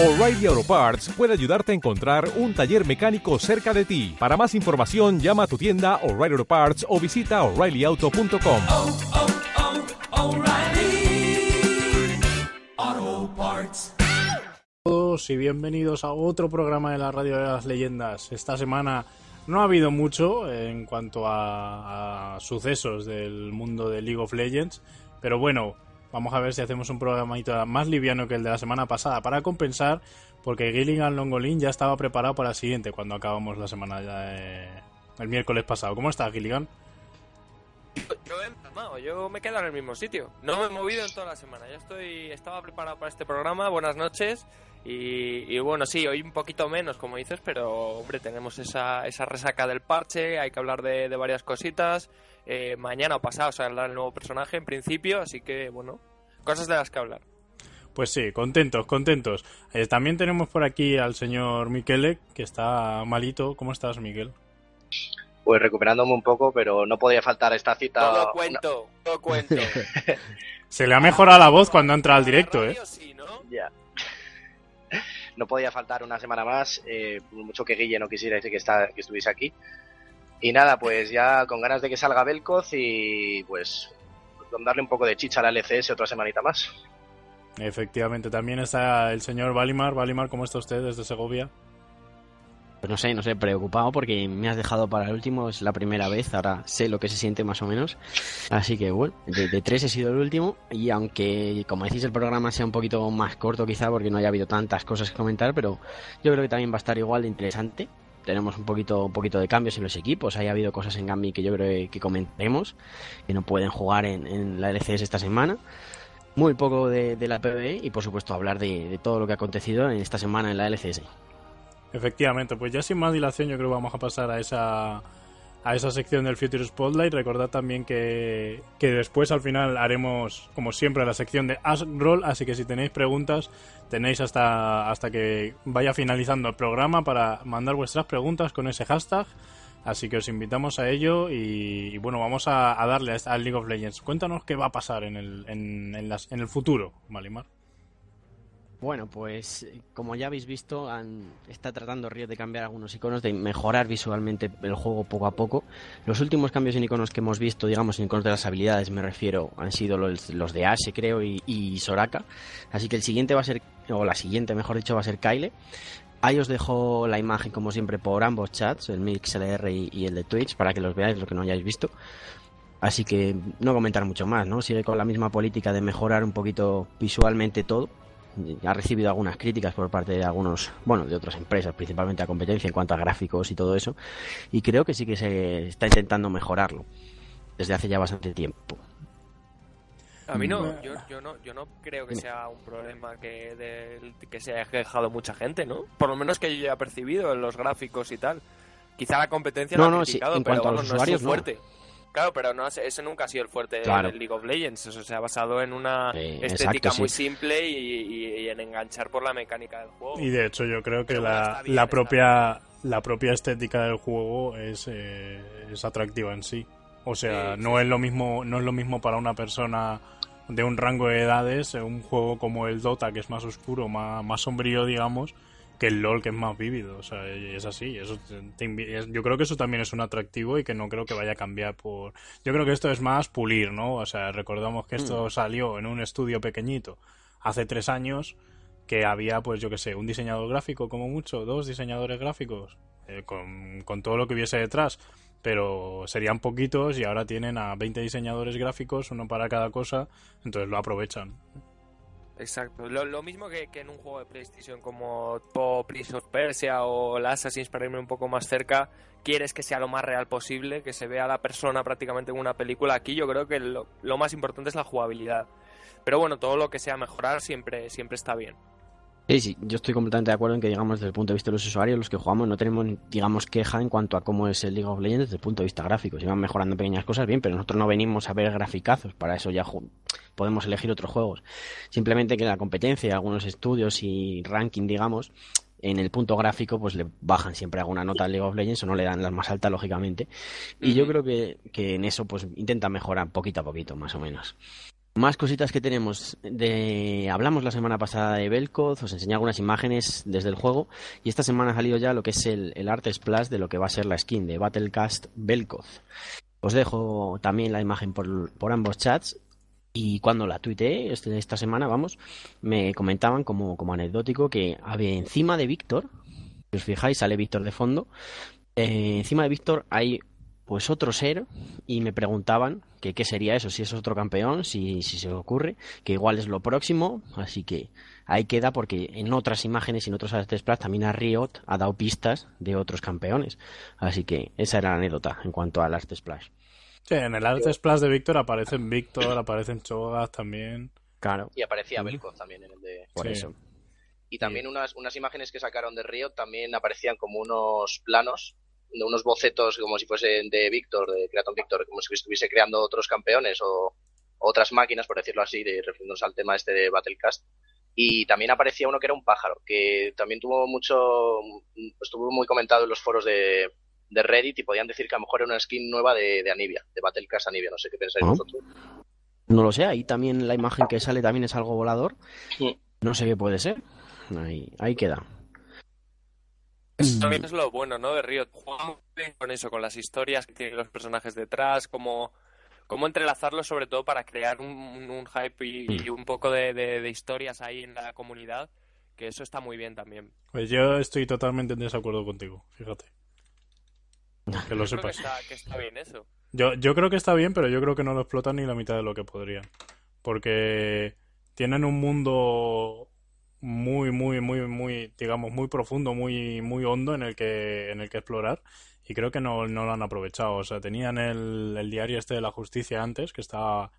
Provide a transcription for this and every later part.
O'Reilly Auto Parts puede ayudarte a encontrar un taller mecánico cerca de ti. Para más información, llama a tu tienda O'Reilly Auto Parts o visita oreillyauto.com. oh, oh, Parts. todos y bienvenidos a otro programa de la Radio de las Leyendas. Esta semana no ha habido mucho en cuanto a, a sucesos del mundo de League of Legends, pero bueno, vamos a ver si hacemos un programito más liviano que el de la semana pasada para compensar, porque Gilligan Longolin ya estaba preparado para el siguiente cuando acabamos la semana ya, eh, el miércoles pasado. ¿Cómo estás, Gilligan? Yo he empalmado, yo me he quedado en el mismo sitio. No me he movido en toda la semana. Ya estoy, estaba preparado para este programa. Buenas noches. Y, bueno, sí, hoy un poquito menos, como dices, pero hombre, tenemos esa, esa resaca del parche. Hay que hablar de varias cositas. Eh, mañana o pasado saldrá el nuevo personaje en principio, así que bueno, cosas de las que hablar. Pues sí, contentos, contentos. Eh, también tenemos por aquí al señor Miquele, que está malito. ¿Cómo estás, Miguel? Pues recuperándome un poco, pero no podía faltar esta cita. Todo cuento, todo cuento. Se le ha mejorado la voz cuando entra al directo, ¿eh? Sí, ¿no? Ya. No podía faltar una semana más, eh, por mucho que Guille no quisiera que, está, que estuviese aquí. Y nada, pues ya con ganas de que salga Belkoz y pues con darle un poco de chicha a la LCS otra semanita más. Efectivamente, también está el señor Valimar. Valimar, ¿cómo está usted desde Segovia? Pues no sé, no sé, preocupado porque me has dejado para el último, es la primera vez, ahora sé lo que se siente más o menos. Así que bueno, de, de tres he sido el último y aunque, como decís, el programa sea un poquito más corto quizá porque no haya habido tantas cosas que comentar, pero yo creo que también va a estar igual de interesante. Tenemos un poquito, un poquito de cambios en los equipos, hay habido cosas en Gambi que yo creo que comentaremos, que no pueden jugar en, la LCS esta semana. Muy poco de, la PvE y por supuesto hablar de, de todo lo que ha acontecido en esta semana en la LCS. Efectivamente, pues ya sin más dilación yo creo que vamos a pasar a esa a esa sección del Future Spotlight. Recordad también que, que después al final haremos, como siempre, la sección de Ask Roll, así que si tenéis preguntas, tenéis hasta, hasta que vaya finalizando el programa para mandar vuestras preguntas con ese hashtag. Así que os invitamos a ello y, bueno, vamos a, darle a- League of Legends. Cuéntanos qué va a pasar en el, en, en el futuro, Malimar. Bueno, pues como ya habéis visto, han, está tratando Riot de cambiar algunos iconos, de mejorar visualmente el juego poco a poco. Los últimos cambios en iconos que hemos visto, digamos, en iconos de las habilidades, me refiero, han sido los, los de Ashe, creo, y, y Soraka. Así que el siguiente va a ser, o la siguiente, mejor dicho, va a ser Kyle. Ahí os dejo la imagen, como siempre, por ambos chats, el MixLR y, y el de Twitch, para que los veáis, lo que no hayáis visto. Así que no comentar mucho más, ¿no? Sigue con la misma política de mejorar un poquito visualmente todo ha recibido algunas críticas por parte de algunos, bueno, de otras empresas, principalmente a competencia en cuanto a gráficos y todo eso, y creo que sí que se está intentando mejorarlo desde hace ya bastante tiempo. A mí no, yo, yo no, yo no creo que sea un problema que, que se haya quejado mucha gente, ¿no? Por lo menos que yo haya percibido en los gráficos y tal. Quizá la competencia No, lo ha no, sí, en pero cuanto a vamos, los no es usuarios, no. Claro, pero no, ese nunca ha sido el fuerte Claro. del League of Legends. Eso se ha basado en una estética exacto, muy sí. simple y, y- y en enganchar por la mecánica del juego. Y de hecho yo creo que la, bien, la propia la propia estética del juego es, eh, es atractiva en sí. O sea, Sí, no sí. es lo mismo no es lo mismo para una persona de un rango de edades eh, un juego como el Dota que es más oscuro, más, más sombrío, digamos, que el LoL que es más vívido. O sea, es así. Eso te- yo creo que eso también es un atractivo y que no creo que vaya a cambiar por. Yo creo que esto es más pulir, ¿no? O sea, recordamos que esto salió en un estudio pequeñito hace tres años que había, pues yo que sé, un diseñador gráfico como mucho, dos diseñadores gráficos, eh, con, con todo lo que hubiese detrás, pero serían poquitos y ahora tienen a 20 diseñadores gráficos, uno para cada cosa, entonces lo aprovechan. Exacto. Lo, mismo que, en un juego de PlayStation como Prince of Persia o el Assassin's para irme un poco más cerca, quieres que sea lo más real posible, que se vea la persona prácticamente en una película. Aquí yo creo que lo, lo más importante es la jugabilidad. Pero bueno, todo lo que sea mejorar siempre, siempre está bien. Sí, sí, yo estoy completamente de acuerdo en que, digamos, desde el punto de vista de los usuarios, los que jugamos no tenemos, digamos, queja en cuanto a cómo es el League of Legends desde el punto de vista gráfico. Se van mejorando pequeñas cosas, bien, pero nosotros no venimos a ver graficazos, para eso ya podemos elegir otros juegos. Simplemente que la competencia, algunos estudios y ranking, digamos, en el punto gráfico, pues le bajan siempre alguna nota al League of Legends o no le dan las más altas, lógicamente. Y yo creo que, que en eso, pues intenta mejorar poquito a poquito, más o menos. Más cositas que tenemos. De... Hablamos la semana pasada de Belkoz, os enseñé algunas imágenes desde el juego y esta semana ha salido ya lo que es el, el arte splash de lo que va a ser la skin de Battlecast Belkoz. Os dejo también la imagen por, por ambos chats y cuando la tuiteé este- esta semana, vamos, me comentaban como, como anecdótico que había encima de Víctor, si os fijáis, sale Víctor de fondo, eh, encima de Víctor hay pues otro ser y me preguntaban que qué sería eso, si es otro campeón, si, si se ocurre, que igual es lo próximo, así que ahí queda porque en otras imágenes y en otros artes splash también a Riot ha dado pistas de otros campeones, así que esa era la anécdota en cuanto al arte splash. Sí, en el arte splash de Víctor aparecen Víctor, aparecen Chogas también. Claro, Y aparecía Ujú. Belkoz también en el de... por Sí. eso. Y también unas, unas imágenes que sacaron de Río también aparecían como unos planos, unos bocetos como si fuesen de Víctor, de Creaton Víctor, como si estuviese creando otros campeones o otras máquinas, por decirlo así, de refiriéndonos al tema este de Battlecast. Y también aparecía uno que era un pájaro, que también tuvo mucho, estuvo muy comentado en los foros de, de Reddit y podían decir que a lo mejor era una skin nueva de, de Anivia, de Battlecast Anivia, no sé qué pensáis Ah. vosotros. No lo sé, ahí también la imagen que sale también es algo volador. Sí. No sé qué puede ser. Ahí, ahí queda. Eso también es lo bueno, ¿no? De Riot. Juega muy bien con eso, con las historias que tienen los personajes detrás, cómo, cómo entrelazarlo sobre todo para crear un, un- hype y, y un poco de, de- de historias ahí en la comunidad, que eso está muy bien también. Pues yo estoy totalmente en desacuerdo contigo, fíjate. Que lo Yo creo que sepas. está, que está bien eso. Yo, yo creo que está bien, pero yo creo que no lo explotan ni la mitad de lo que podrían. Porque tienen un mundo muy, muy, muy, muy, digamos, muy profundo, muy, muy hondo en el que, en el que explorar. Y creo que no, no lo han aprovechado. O sea, tenían el, el diario este de la justicia antes, que estaba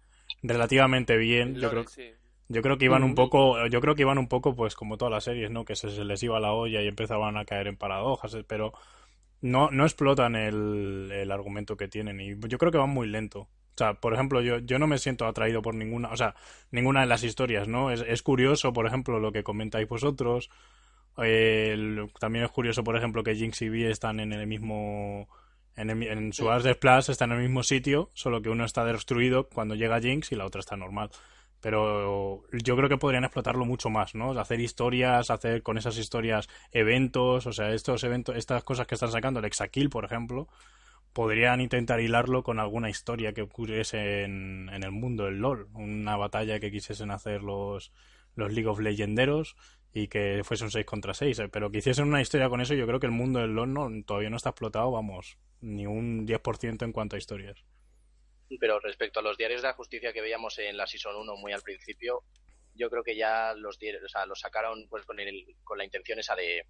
relativamente bien. Yo creo, sí. yo creo que iban un poco, yo creo que iban un poco, pues como todas las series, ¿no? Que se, se les iba la olla y empezaban a caer en paradojas, eh, pero no, no explotan el, el argumento que tienen y yo creo que van muy lento. O sea, por ejemplo, yo, yo no me siento atraído por ninguna, o sea, ninguna de las historias, ¿no? Es, es curioso, por ejemplo, lo que comentáis vosotros. Eh, el- también es curioso, por ejemplo, que Jinx y Vi están en el mismo. En, el- en su Ars de Splash están en el mismo sitio, solo que uno está destruido cuando llega Jinx y la otra está normal. Pero yo creo que podrían explotarlo mucho más, ¿no? Hacer historias, hacer con esas historias eventos, o sea, estos eventos, estas cosas que están sacando, el Exakill, por ejemplo, podrían intentar hilarlo con alguna historia que ocurriese en, en el mundo del LOL, una batalla que quisiesen hacer los, los League of Legenderos y que fuese un 6 contra 6, eh, pero que hiciesen una historia con eso, yo creo que el mundo del LOL no, todavía no está explotado, vamos, ni un 10% en cuanto a historias. Pero respecto a los diarios de la justicia que veíamos en la Season 1 muy al principio, yo creo que ya los diarios, o sea, los sacaron pues con, el, con la intención esa de,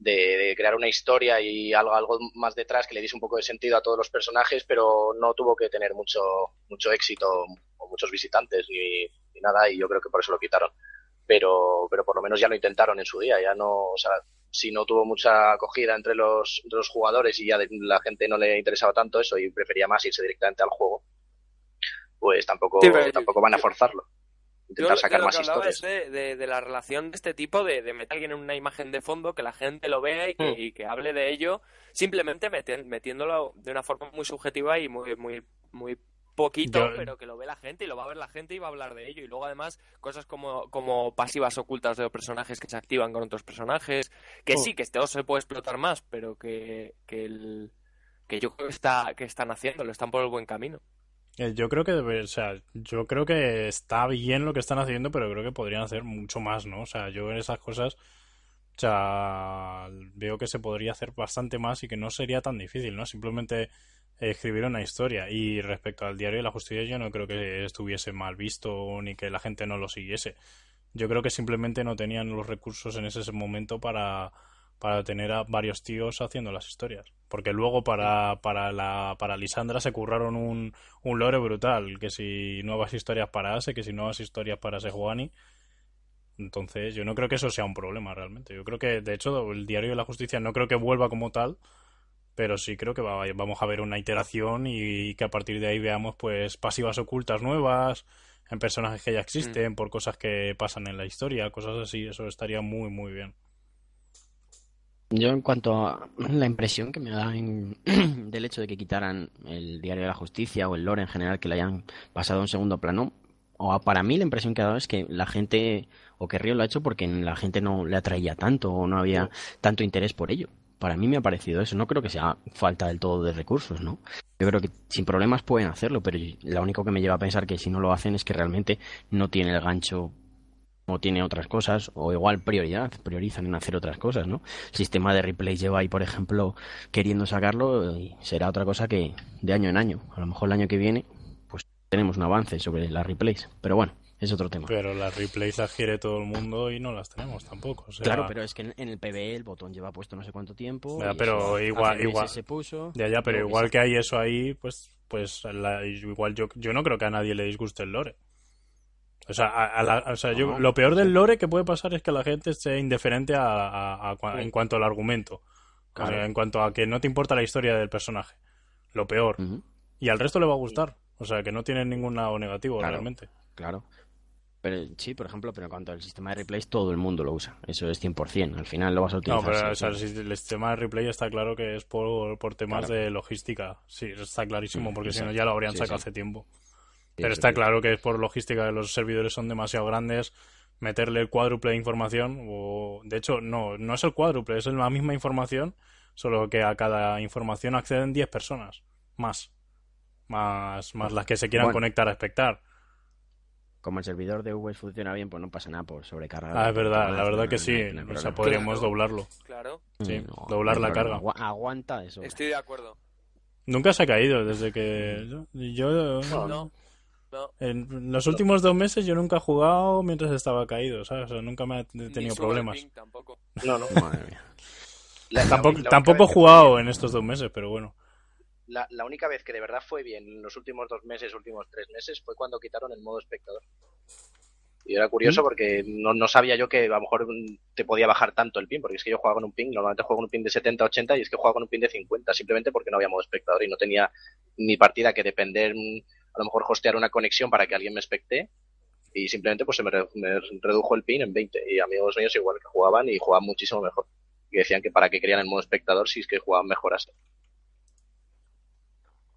de, de crear una historia y algo, algo más detrás que le diese un poco de sentido a todos los personajes, pero no tuvo que tener mucho, mucho éxito o muchos visitantes ni, ni nada y yo creo que por eso lo quitaron. Pero, pero por lo menos ya lo intentaron en su día, ya no, o sea, si no tuvo mucha acogida entre los, entre los jugadores y ya de- la gente no le interesaba tanto eso y prefería más irse directamente al juego, pues tampoco, Sí, pero yo- tampoco van a forzarlo. Intentar de sacar lo más que historias. de, de- de la relación de este tipo, de, de meter a alguien en una imagen de fondo, que la gente lo vea y que, Hmm. y que hable de ello, simplemente meti- metiéndolo de una forma muy subjetiva y muy, muy, muy poquito, Yo- pero que lo ve la gente y lo va a ver la gente y va a hablar de ello. Y luego además cosas como, como pasivas ocultas de los personajes que se activan con otros personajes, que Oh. sí, que esto se puede explotar más, pero que, que, el, que yo creo que, está, que están haciéndolo, están por el buen camino. Eh, Yo creo que o sea, yo creo que está bien lo que están haciendo, pero creo que podrían hacer mucho más, ¿no? O sea, yo en esas cosas, o sea, veo que se podría hacer bastante más y que no sería tan difícil, ¿no? Simplemente escribir una historia. Y respecto al diario de la justicia, yo no creo que estuviese mal visto ni que la gente no lo siguiese. Yo creo que simplemente no tenían los recursos en ese momento para, para tener a varios tíos haciendo las historias. Porque luego para, para la, para Lisandra se curraron un, un lore brutal, que si nuevas historias para Ase, que si nuevas historias para Sejuani. Entonces, yo no creo que eso sea un problema realmente. Yo creo que, de hecho, el Diario de la Justicia no creo que vuelva como tal, pero sí creo que va- vamos a ver una iteración y que a partir de ahí veamos pues pasivas ocultas nuevas en personajes que ya existen, por cosas que pasan en la historia, cosas así. Eso estaría muy, muy bien. Yo en cuanto a la impresión que me da del hecho de que quitaran el Diario de la Justicia o el lore en general, que le hayan pasado a un segundo plano, o para mí la impresión que ha dado es que la gente, o que Río lo ha hecho porque la gente no le atraía tanto o no había tanto interés por ello. Para mí me ha parecido eso. No creo que sea falta del todo de recursos, ¿no? Yo creo que sin problemas pueden hacerlo, pero lo único que me lleva a pensar que si no lo hacen es que realmente no tiene el gancho o tiene otras cosas, o igual prioridad, priorizan en hacer otras cosas, ¿no? El sistema de replay lleva ahí, por ejemplo, queriendo sacarlo y será otra cosa que de año en año. A lo mejor el año que viene, pues tenemos un avance sobre las replays, pero bueno, es otro tema. Pero las replays las quiere todo el mundo y no las tenemos tampoco. o sea- Claro, pero es que en, en el PBE el botón lleva puesto no sé cuánto tiempo. Ya, pero eso igual- igual- se puso. Ya, ya, pero igual que hay eso ahí, pues, pues la- igual yo, yo no creo que a nadie le disguste el lore. O sea, a- a la- o sea, yo- lo peor del lore que puede pasar es que la gente esté indiferente a, en cuanto al argumento. O sea, en cuanto a que no te importa la historia del personaje. Lo peor. Y al resto le va a gustar. O sea, que no tiene ningún lado negativo Claro. realmente. claro. Pero sí, por ejemplo, pero en cuanto al sistema de replays, todo el mundo lo usa. Eso es 100%. Al final lo vas a utilizar. No, pero o sea, el sistema de replay está claro que es por, por temas Claro. de logística. Sí, está clarísimo, porque si no ya lo habrían Sí, sacado sí. hace tiempo. Pero está claro que es por logística que los servidores son demasiado grandes. Meterle el cuádruple de información, o de hecho, no, no es el cuádruple, es la misma información, solo que a cada información acceden 10 personas. Más. Más, más las que se quieran Bueno. conectar a espectar. Como el servidor de VS funciona bien, pues no pasa nada por sobrecargar. Ah, es verdad, la verdad no, que no, sí. no O sea, podríamos Claro. doblarlo. Claro, sí, No, doblar la carga. Aguanta eso. estoy de acuerdo. Nunca se ha caído desde que yo, yo- No, no. en los últimos dos meses yo nunca he jugado mientras estaba caído, ¿sabes? O sea, nunca me he Ni tenido problemas. ping tampoco. No, no. Madre mía. La- Tampoco, la he jugado en estos dos meses, pero bueno. La, la única vez que de verdad fue bien en los últimos dos meses, últimos tres meses, fue cuando quitaron el modo espectador. Y era ¿Mm? curioso porque no, no sabía yo que a lo mejor mm, te podía bajar tanto el ping, porque es que yo jugaba con un ping, normalmente juego con un ping de 70, 80 y es que jugaba con un ping de 50, simplemente porque no había modo espectador y no tenía mi partida que depender, mm, a lo mejor hostear una conexión para que alguien me especte y simplemente pues se me, re- me redujo el ping en 20 y amigos míos igual que jugaban y jugaban muchísimo mejor. Y decían que para que querían el modo espectador si es que jugaban mejor así.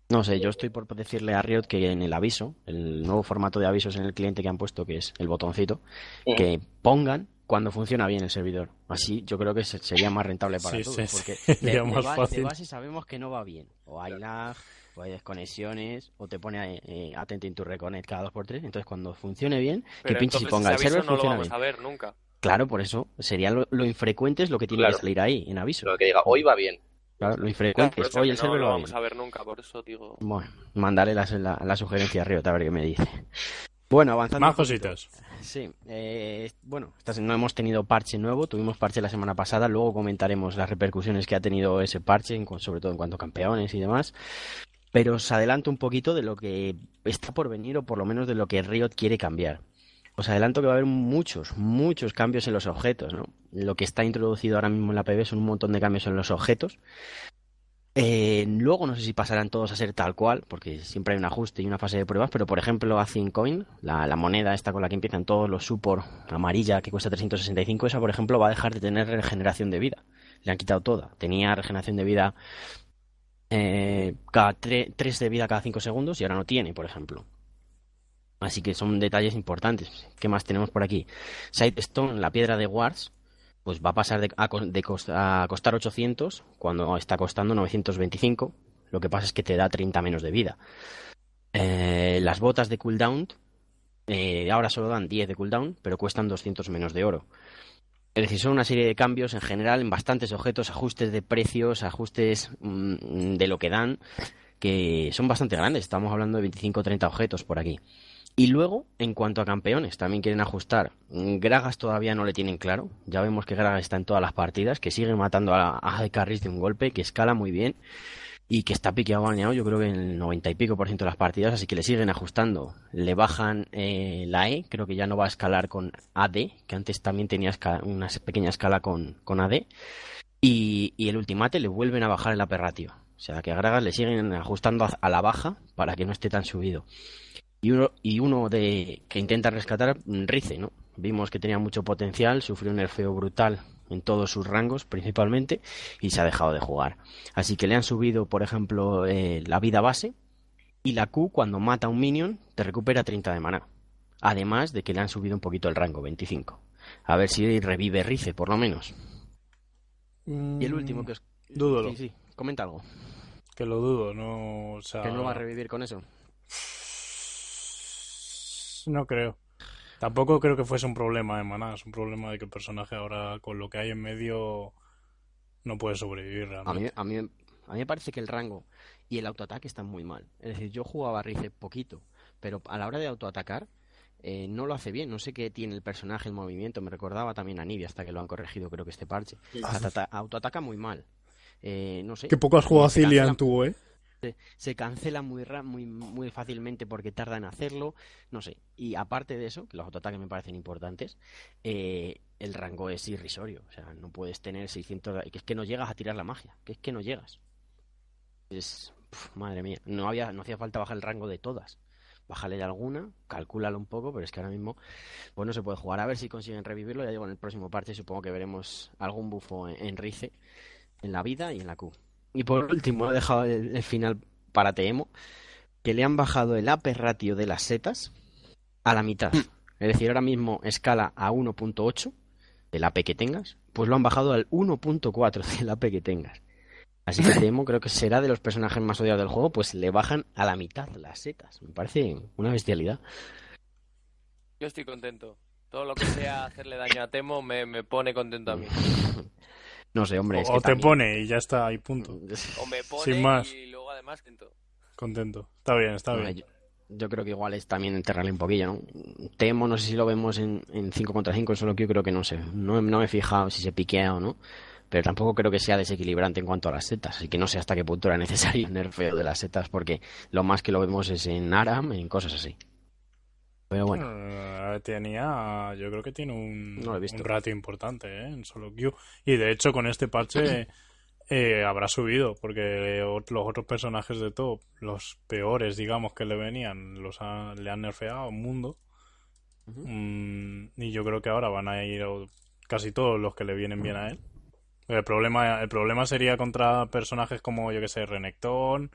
No sé, yo estoy por decirle a Riot que en el aviso, el nuevo formato de avisos en el cliente que han puesto, que es el botoncito, Ujú. que pongan cuando funciona bien el servidor. Así yo creo que se- sería más rentable para Sí, todos, sí, porque sí, de, más de fácil. base sabemos que no va bien. O hay lag, o hay desconexiones, o te pone eh, atento en tu reconnect cada 2x3. Entonces cuando funcione bien, que Pero pinches y entonces ponga el server no lo funciona vamos bien. a ver nunca. Claro, por eso sería lo, lo infrecuente es lo que tiene Claro. que salir ahí, en aviso. Lo que diga, hoy va bien. Claro, lo Claro, infrecuente por es hoy que el no server lo va vamos bien. a ver nunca, por eso digo. Bueno, mandaré la, la, la sugerencia a Riot a ver qué me dice. Bueno, avanzando. Más cositas. Sí, eh, bueno, no hemos tenido parche nuevo, tuvimos parche la semana pasada, luego comentaremos las repercusiones que ha tenido ese parche, sobre todo en cuanto a campeones y demás. Pero os adelanto un poquito de lo que está por venir o por lo menos de lo que Riot quiere cambiar. Os adelanto que va a haber muchos, muchos cambios en los objetos, ¿no? Lo que está introducido ahora mismo en la PB son un montón de cambios en los objetos. Eh, luego no sé si pasarán todos a ser tal cual, porque siempre hay un ajuste y una fase de pruebas, pero por ejemplo Athene Coin, la, la moneda esta con la que empiezan todos los support amarilla que cuesta 365, esa por ejemplo va a dejar de tener regeneración de vida. Le han quitado toda. Tenía regeneración de vida eh, cada 3 de vida cada 5 segundos y ahora no tiene, por ejemplo. Así que son detalles importantes. ¿Qué más tenemos por aquí? Sidestone, la piedra de Wars, pues va a pasar de, a, costar 800 cuando está costando 925. Lo que pasa es que te da 30 menos de vida. Eh, las botas de cooldown eh, ahora solo dan 10 de cooldown, pero cuestan 200 menos de oro. Es decir, son una serie de cambios en general en bastantes objetos, ajustes de precios, ajustes mm, de lo que dan, que son bastante grandes. Estamos hablando de 25 o 30 objetos por aquí. Y luego, en cuanto a campeones, también quieren ajustar. Gragas todavía no le tienen claro. Ya vemos que Gragas está en todas las partidas, que sigue matando a, a Carris de un golpe, que escala muy bien y que está piqueado baneado, yo creo que en el 90 y pico por ciento de las partidas, así que le siguen ajustando. Le bajan eh, la E, creo que ya no va a escalar con AD, que antes también tenía una pequeña escala con, con AD. Y, y el ultimate le vuelven a bajar el AP ratio. O sea que a Gragas le siguen ajustando a, la baja para que no esté tan subido. Y uno, y uno de que intenta rescatar, Rice, ¿no? Vimos que tenía mucho potencial, sufrió un nerfeo brutal en todos sus rangos principalmente y se ha dejado de jugar. Así que le han subido, por ejemplo, eh, la vida base y la Q cuando mata a un minion te recupera 30 de maná. Además de que le han subido un poquito el rango, 25. A ver si revive Rice, por lo menos. Y el último que os... Dúdolo. Sí, sí, comenta algo. Que lo dudo, no. O sea, ¿Que no va a revivir con eso? No creo. Tampoco creo que fuese un problema de maná, es un problema de que el personaje ahora, con lo que hay en medio, no puede sobrevivir A realmente. mí, a, mí, a mí me parece que el rango y el autoataque están muy mal. Es decir, yo jugaba a Rice poquito, pero a la hora de autoatacar eh, no lo hace bien. No sé qué tiene el personaje, el movimiento. Me recordaba también a Nibia hasta que lo han corregido, creo que este parche. Autoataca muy mal. Eh, no sé. Que poco has jugado a Cillian tú, ¿eh? Se, cancela muy, muy, muy fácilmente porque tarda en hacerlo, no sé. Y aparte de eso, que los autoataques me parecen importantes, eh, el rango es irrisorio. O sea, no puedes tener 600... Que es que no llegas a tirar la magia, que es que no llegas. Es... madre mía, no, había, no hacía falta bajar el rango de todas. Bájale de alguna, calcúlalo un poco, pero es que ahora mismo pues no se puede jugar. A ver si consiguen revivirlo. Ya digo, en el próximo parche supongo que veremos algún bufo en, en Rice, en la vida y en la Q. Y por último, he dejado el, el final para Teemo, que le han bajado el AP ratio de las setas a la mitad. Es decir, ahora mismo escala a 1.8 del AP que tengas, pues lo han bajado al 1.4 del AP que tengas. Así que Teemo creo que será de los personajes más odiados del juego, pues le bajan a la mitad las setas. Me parece una bestialidad. Yo estoy contento. Todo lo que sea hacerle daño a Temo me, me pone contento a mí. No sé, hombre. es O te pone y ya está, ahí punto. O me pone Sin más. y luego además contento. Contento. Está bien, está bien. Yo, yo creo que igual es también enterrarle un poquillo, ¿no? Temo, no sé si lo vemos en, en 5 contra 5, en solo que yo creo que no sé. No, no me he fijado si se piquea o no. Pero tampoco creo que sea desequilibrante en cuanto a las setas. Así que no sé hasta qué punto era necesario el nerfeo de las setas, porque lo más que lo vemos es en Aram, en cosas así. Pero bueno, Eh, tenía, yo creo que tiene un, No un ratio importante ¿eh? en solo queue. Y de hecho, con este parche eh, habrá subido, porque los otros personajes de top, los peores, digamos, que le venían, los ha- le han nerfeado un mundo. Mm, y yo creo que ahora van a ir casi todos los que le vienen bien a él. El problema, el problema sería contra personajes como, yo que sé, Renekton,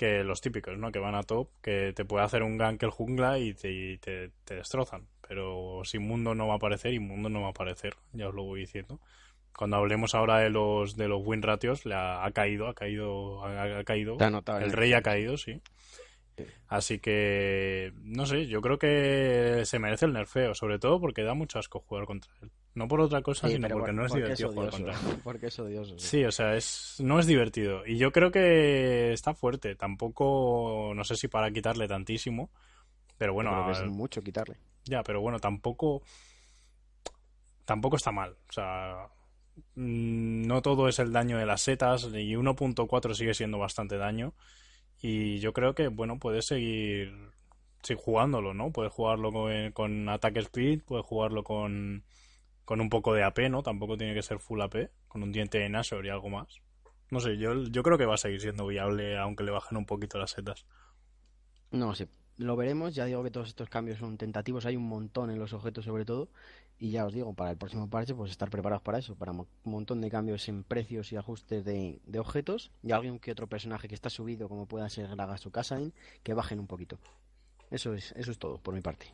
que los típicos, ¿no? Que van a top, que te puede hacer un gank el jungla y te, y te, te destrozan. Pero sin mundo no va a aparecer y mundo no va a aparecer, ya os lo voy diciendo. Cuando hablemos ahora de los de los win ratios, le ha, ha caído, ha caído, ha, ha caído. notado El rey ha caído, sí. Así que, no sé, yo creo que se merece el nerfeo, sobre todo porque da mucho asco jugar contra él. No por otra cosa, Sí, sino porque por- no es porque divertido jugar odioso. contra él. Porque es odioso. sí. Sí, o sea, es, no es divertido. Y yo creo que está fuerte. Tampoco, no sé si para quitarle tantísimo. Pero bueno, Creo que es mucho quitarle. ya, pero bueno, tampoco. Tampoco está mal. O sea, mm, no todo es el daño de las setas. Y 1.4 sigue siendo bastante daño. Y yo creo que, bueno, puedes seguir, seguir jugándolo, ¿no? Puedes jugarlo con, con Attack Speed, puedes jugarlo con, con un poco de AP, ¿no? Tampoco tiene que ser full AP, con un diente de Nashor y algo más. No sé, yo, yo creo que va a seguir siendo viable, aunque le bajen un poquito las setas. No sé, lo veremos. Ya digo que todos estos cambios son tentativos. Hay un montón en los objetos, sobre todo. Y ya os digo, para el próximo parche, pues estar preparados para eso. Para un montón de cambios en precios y ajustes de, de objetos. Y algún que otro personaje que está subido, como pueda ser Gragas o Kasain, que bajen un poquito. Eso es, eso es todo por mi parte.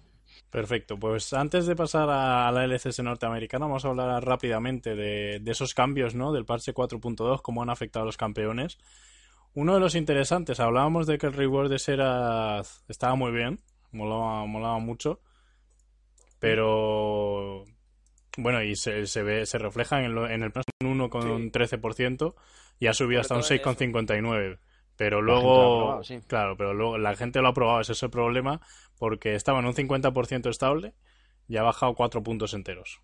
Perfecto, pues antes de pasar a, la LCS norteamericana, vamos a hablar rápidamente de, de esos cambios, ¿no? Del parche 4.2, cómo han afectado a los campeones. Uno de los interesantes, hablábamos de que el reward de Serath estaba muy bien, molaba, molaba mucho, pero bueno, y se, se ve, se refleja en, lo- en el plan un 1,13% y ha subido hasta un Sobre todo 6,59%. Pero La gente lo ha luego, probado, sí. claro, pero luego la gente lo ha probado, ese es el problema, porque estaba en un 50% estable y ha bajado 4 puntos enteros.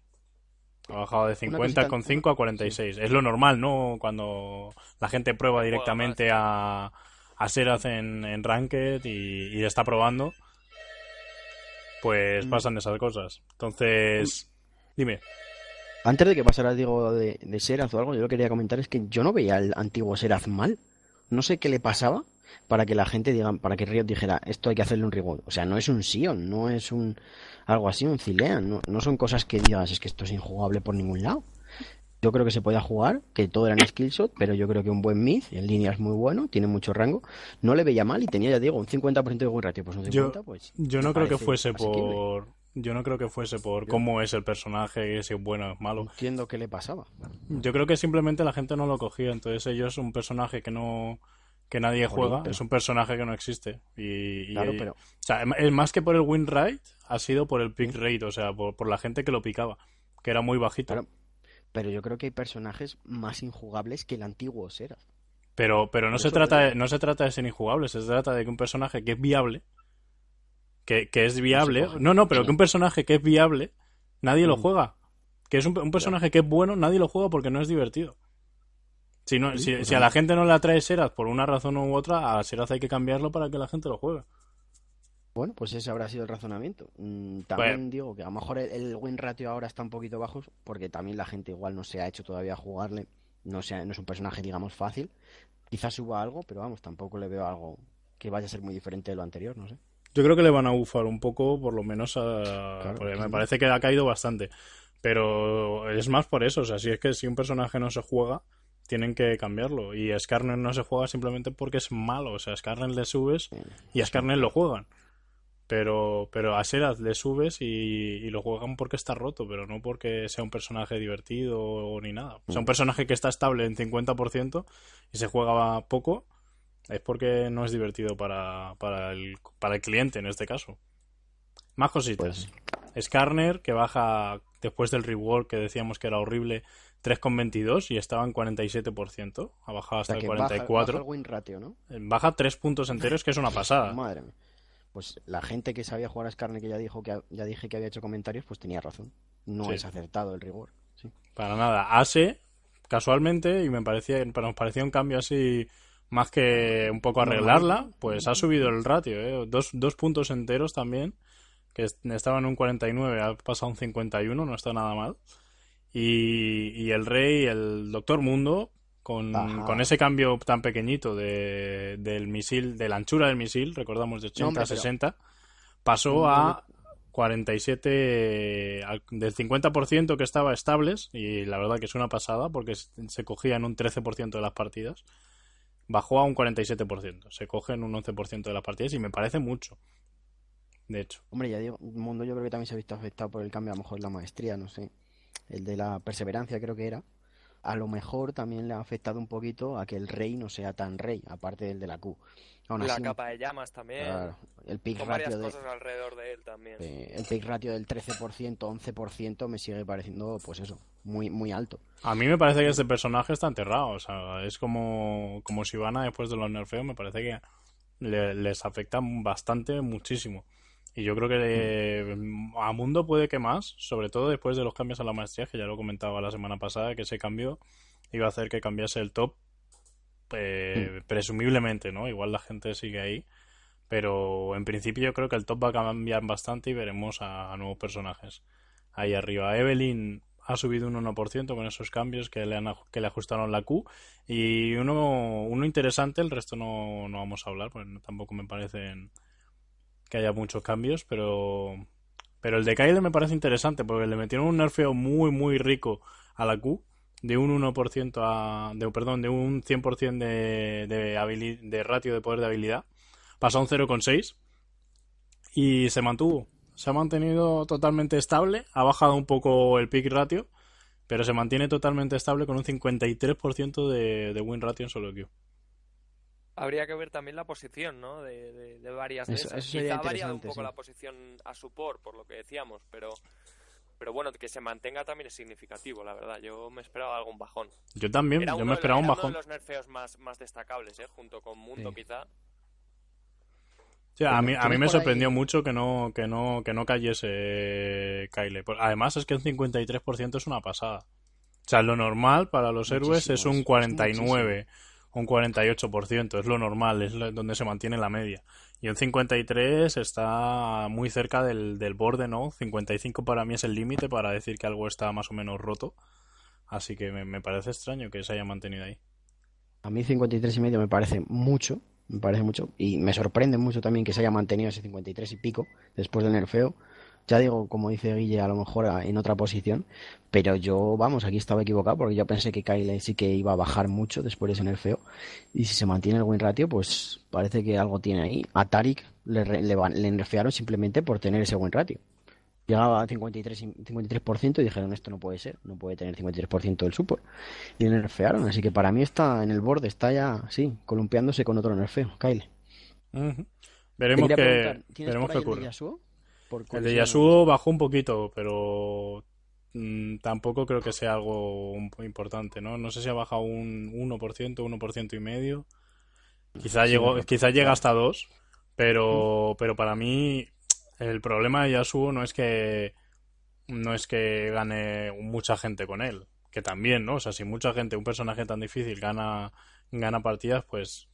Ha bajado de Una cosita- 50,5 a 46. Es lo normal, ¿no? Cuando la gente prueba directamente a, a Serath en, en Ranked y, y está probando, pues Mm. pasan esas cosas. Entonces, dime. Antes de que pasara, digo, de, de Serath o algo, yo lo que quería comentar es que yo no veía al antiguo Serath mal. No sé qué le pasaba para que la gente diga, para que Riot dijera, esto hay que hacerle un reward. O sea, no es un Sion, no es un algo así, un Zilean, no, no son cosas que digas, es que esto es injugable por ningún lado. yo creo que se podía jugar, que todo era en skillshot, pero yo creo que un buen mid en línea es muy bueno, tiene mucho rango. No le veía mal y tenía, ya digo, un 50% de win ratio. Pues un 50, Yo, pues. yo no creo que fuese asequible. por. Yo no creo que fuese por cómo es el personaje, si es bueno o es malo. Entiendo qué le pasaba. Yo creo que simplemente la gente no lo cogía. Entonces ellos un personaje que no que nadie juega pero- es un personaje que no existe. Y, y- Claro, pero- o sea, es más que por el win rate, ha sido por el pick rate, o sea, por, por la gente que lo picaba, que era muy bajito. Claro. Pero yo creo que hay personajes más injugables que el antiguo Sera. Pero, pero no se trata de, no se trata de ser injugable, se trata de que un personaje que es viable, que, que es viable, no, no, pero que un personaje que es viable, nadie lo Mm. juega. Que es un, un personaje que es bueno, nadie lo juega porque no es divertido. Si, no, si, pues si a la gente no le atrae Seraz por una razón u otra, a Seraz hay que cambiarlo para que la gente lo juegue. Bueno, pues ese habrá sido el razonamiento. Mm, También digo que a lo mejor el, el win ratio ahora está un poquito bajo porque también la gente igual no se ha hecho todavía jugarle. No, sea, no es un personaje, digamos, fácil. Quizás suba algo, pero vamos, tampoco le veo algo que vaya a ser muy diferente de lo anterior, no sé. Yo creo que le van a bufar un poco, por lo menos a... Claro, porque me parece que ha caído bastante. Pero es más por eso, o sea, si es que si un personaje no se juega, tienen que cambiarlo. Y a Skarner no se juega simplemente porque es malo. O sea, a Skarner le subes y a Skarner lo juegan. Pero, pero a Serath le subes y, y lo juegan porque está roto, pero no porque sea un personaje divertido o ni nada. O sea, un personaje que está estable en 50% y se juega poco, es porque no es divertido para, para, el, para el cliente en este caso. Más cositas. Skarner, que baja después del rework que decíamos que era horrible, 3,22 y estaba en 47%. Ha bajado O hasta sea, el que baja, 44. baja el win ratio, ¿no? Baja 3 puntos enteros, que es una pasada. Madre mía. Pues la gente que sabía jugar a Skarner, que ya dijo que ya dije que había hecho comentarios, pues tenía razón. No Sí. es acertado el rigor. Sí. Para nada. Ase, casualmente, y me parecía, nos parecía un cambio así más que un poco arreglarla, pues ha subido el ratio, ¿eh? Dos, dos puntos enteros también, que est- estaba en un 49, ha pasado un 51, no está nada mal. Y, y el rey, el Doctor Mundo, con, con ese cambio tan pequeñito de, del misil, de la anchura del misil, recordamos de 80 No, hombre, a pero- 60, pasó a 47 al- del 50% que estaba estables y la verdad que es una pasada porque se se cogía en un 13% de las partidas bajó a un 47% se coge en un 11% de las partidas y me parece mucho de hecho Hombre, ya digo, el mundo yo creo que también se ha visto afectado por el cambio, a lo mejor la maestría, no sé. El de la perseverancia creo que era. A lo mejor también le ha afectado un poquito a que el rey no sea tan rey, aparte del de la Q. Aún La así, capa de llamas también. claro, el pick con ratio de, cosas alrededor de él también. eh, el pick ratio del 13%, 11% me sigue pareciendo, pues eso, muy muy alto. a mí me parece que este personaje está enterrado o sea es como como Sivana después de los nerfeos me parece que le- les afecta bastante muchísimo y yo creo que a Mundo puede que más, sobre todo después de los cambios a la maestría, que ya lo comentaba la semana pasada, que ese cambio iba a hacer que cambiase el top, eh, presumiblemente, ¿no? Igual la gente sigue ahí, pero en principio yo creo que el top va a cambiar bastante y veremos a, a nuevos personajes ahí arriba. Evelyn ha subido un 1% con esos cambios que le, han, que le ajustaron la Q y uno, uno interesante, el resto no, no vamos a hablar, pues tampoco me parecen que haya muchos cambios, pero pero el de Kyle me parece interesante porque le metieron un nerfeo muy muy rico a la Q de un 1% a de perdón, de un 100% de de, habili- de ratio de poder de habilidad. Pasó a un 0,6 y se mantuvo. Se ha mantenido totalmente estable, ha bajado un poco el pick ratio, pero se mantiene totalmente estable con un 53% de, de win ratio en solo Q. Habría que ver también la posición, ¿no? De, de- de varias de Eso- esas. eso sería Quizá ha variado un poco sí. la posición a support, por lo que decíamos, pero pero bueno, que se mantenga también es significativo, la verdad. Yo me esperaba algún bajón. Yo también, Era yo me de- esperaba un era uno bajón. de los nerfeos más, más destacables, ¿eh? Junto con Mundo, Sí. quizá. A mí, a mí me ahí- sorprendió mucho que no, que no, que no cayese Kyle. Además es que un 53% es una pasada. O sea, lo normal para los héroes Muchísimo, es es- un es 49, un 48%, es lo normal, es lo- donde se mantiene la media. Y un 53 está muy cerca del, del borde, ¿no? 55 para mí es el límite para decir que algo está más o menos roto. Así que me, me parece extraño que se haya mantenido ahí. A mí 53 y medio me parece mucho, me parece mucho y me sorprende mucho también que se haya mantenido ese 53 y pico después del nerfeo. Ya digo, como dice Guille, a lo mejor a- en otra posición, pero yo, vamos, aquí estaba equivocado porque yo pensé que Kyle sí que iba a bajar mucho después de ese nerfeo. Y si se mantiene el win ratio, pues parece que algo tiene ahí. A Tarik le, le, le nerfearon simplemente por tener ese win ratio. Llegaba a 53, y- 53% y dijeron, esto no puede ser, no puede tener 53% del support. Y le nerfearon, así que para mí está en el borde, está ya, sí, columpiándose con otro nerfeo, Kyle. Veremos que, preguntar, ¿tienes veremos qué ahí el de ocurre. Yasuo? El de. Yasuo bajó un poquito, pero mm, tampoco creo que sea algo importante, ¿no? No sé si ha bajado un 1%, 1% y medio. Quizá, Sí, llegó, quizá llega hasta 2, pero, pero para mí el problema de Yasuo no es que no es que gane mucha gente con él, que también, ¿no? O sea, si mucha gente, un personaje tan difícil gana, gana partidas, pues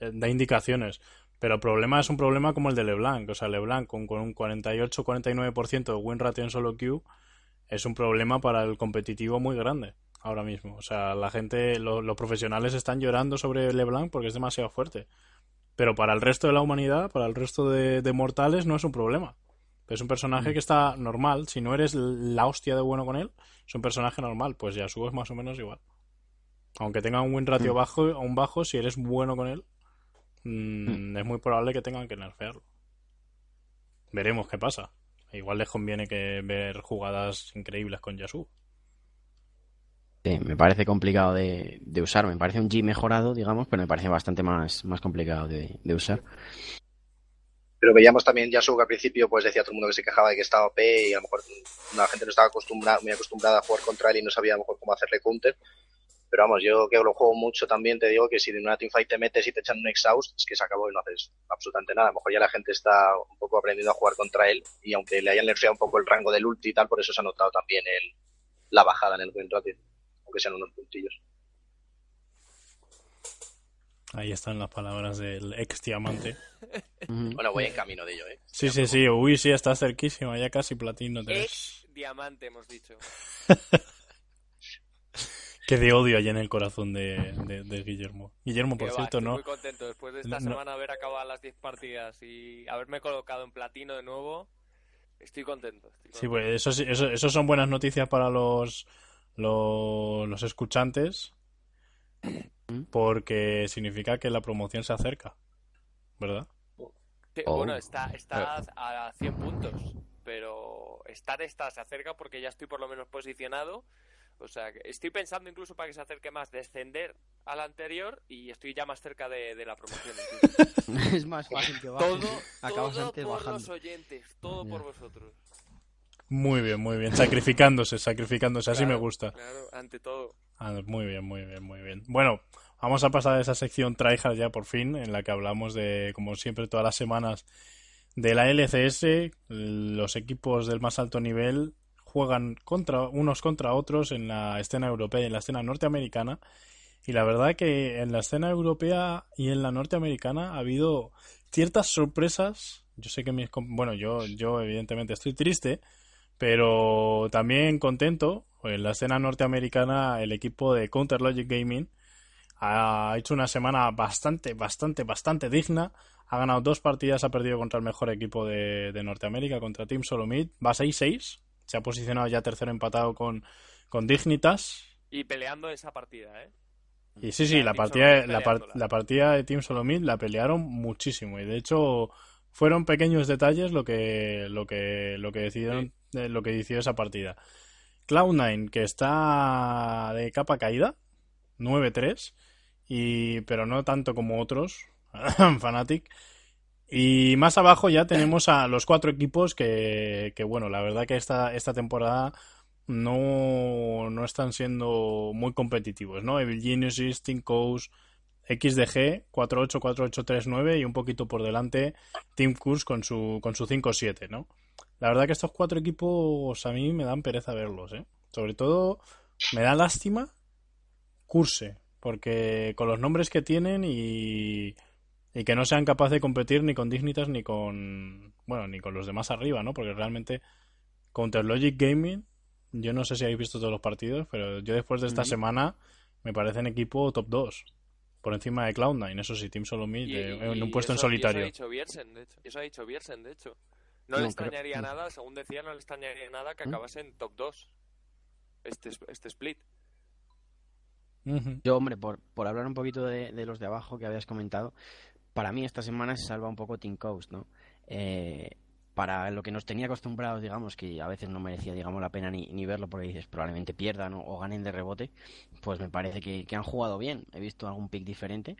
eh, da indicaciones. Pero el problema es un problema como el de LeBlanc. O sea, LeBlanc con, con un 48-49% de win ratio en solo queue es un problema para el competitivo muy grande ahora mismo. O sea, la gente, lo- los profesionales están llorando sobre LeBlanc porque es demasiado fuerte. Pero para el resto de la humanidad, para el resto de, de mortales, no es un problema. Es un personaje que está normal. Si no eres la hostia de bueno con él, es un personaje normal. Pues Yasuo es más o menos igual. Aunque tenga un win ratio Mm. bajo, un bajo, si eres bueno con él, mm, es muy probable que tengan que nerfearlo. Veremos qué pasa. Igual les conviene que ver jugadas increíbles con Yasuo. Me parece complicado de, de usar. Me parece un G mejorado, digamos, pero me parece bastante más, más complicado de, de usar. Pero veíamos también Yasuo que al principio pues decía todo el mundo que se quejaba de que estaba OP y a lo mejor la gente no estaba acostumbrada, muy acostumbrada a jugar contra él y no sabía a lo mejor cómo hacerle counter. Pero vamos, yo que lo juego mucho también te digo que si en una teamfight te metes y te echan un exhaust, es que se acabó y no haces absolutamente nada. A lo mejor ya la gente está un poco aprendiendo a jugar contra él y aunque le hayan nerfeado un poco el rango del ulti y tal, por eso se ha notado también el, la bajada en el win ratio, aunque sean unos puntillos. Ahí están las palabras del ex diamante. Bueno, voy en camino de ello, ¿eh? Sí, sí, sí. Uy, sí, está cerquísima. Ya casi platino 3. Ex diamante, hemos dicho. Que de odio hay en el corazón de, de- de Guillermo. Guillermo, por va, cierto, estoy no. muy contento después de esta No- semana haber acabado las 10 partidas y haberme colocado en platino de nuevo. Estoy contento. estoy Sí, pues eso, eso son buenas noticias para los, los, los escuchantes. Porque significa que la promoción se acerca. ¿Verdad? Oh. Bueno, está, está a 100 puntos, pero estar está, se acerca porque ya estoy por lo menos posicionado. O sea, que estoy pensando incluso para que se acerque más descender al anterior y estoy ya más cerca de, de la promoción. es más fácil que bajes. todo Acabas todo antes por bajando. los oyentes, todo Ya. por vosotros. Muy bien, muy bien. Sacrificándose, sacrificándose. Así me gusta. Claro, ante todo. Ah, muy bien, muy bien, muy bien. Bueno, vamos a pasar a esa sección tryhard ya por fin, en la que hablamos de, como siempre, todas las semanas de la LCS. Los equipos del más alto nivel juegan contra unos contra otros en la escena europea y en la escena norteamericana. Y la verdad que en la escena europea y en la norteamericana ha habido ciertas sorpresas. Yo sé que mis, bueno, yo, yo evidentemente estoy triste, pero también contento. En la escena norteamericana, el equipo de Counter Logic Gaming ha hecho una semana bastante, bastante, bastante digna. Ha ganado dos partidas, ha perdido contra el mejor equipo de, de Norteamérica, contra Team Solomid. Va 6-6. Se ha posicionado ya tercero empatado con, con Dignitas. Y peleando esa partida, ¿eh? Y sí, sí, La partida, la, la partida de Team Solomid la pelearon muchísimo. Y de hecho, fueron pequeños detalles lo que, lo que, lo que decidieron, eh, lo que decidió esa partida. Cloud9, que está de capa caída, 9-3, y, pero no tanto como otros, Fnatic. Y más abajo ya tenemos a los cuatro equipos que, que bueno, la verdad que esta, esta temporada no, no están siendo muy competitivos, ¿no? Evil Geniuses, Team Coast, XDG, 4-8, 4-8, 3-9 y un poquito por delante Team Curse con su, con su 5-7, ¿no? La verdad que estos cuatro equipos a mí me dan pereza verlos, ¿eh? Sobre todo me da lástima Curse, porque con los nombres que tienen y, y que no sean capaces de competir ni con Dignitas ni con, bueno, ni con los demás arriba, ¿no? Porque realmente Counter Logic Gaming, yo no sé si habéis visto todos los partidos, pero yo después de esta semana me parecen equipo top 2. Por encima de Cloud9, eso sí, Team Solomid Y- eh, en un puesto en y solitario. Eso ha dicho Biersen, de hecho. Eso ha dicho Biersen, de hecho. No, le No, extrañaría nada, según decía, no le extrañaría nada que ¿Mm? acabase en top 2. Este, este split. Yo, hombre, por, por hablar un poquito de, de los de abajo que habías comentado, para mí esta semana se salva un poco Team Coast, ¿no? Eh, para lo que nos tenía acostumbrados, digamos, que a veces no merecía, digamos, la pena ni, ni verlo porque dices, probablemente pierdan o, o ganen de rebote, pues me parece que, que han jugado bien. He visto algún pick diferente.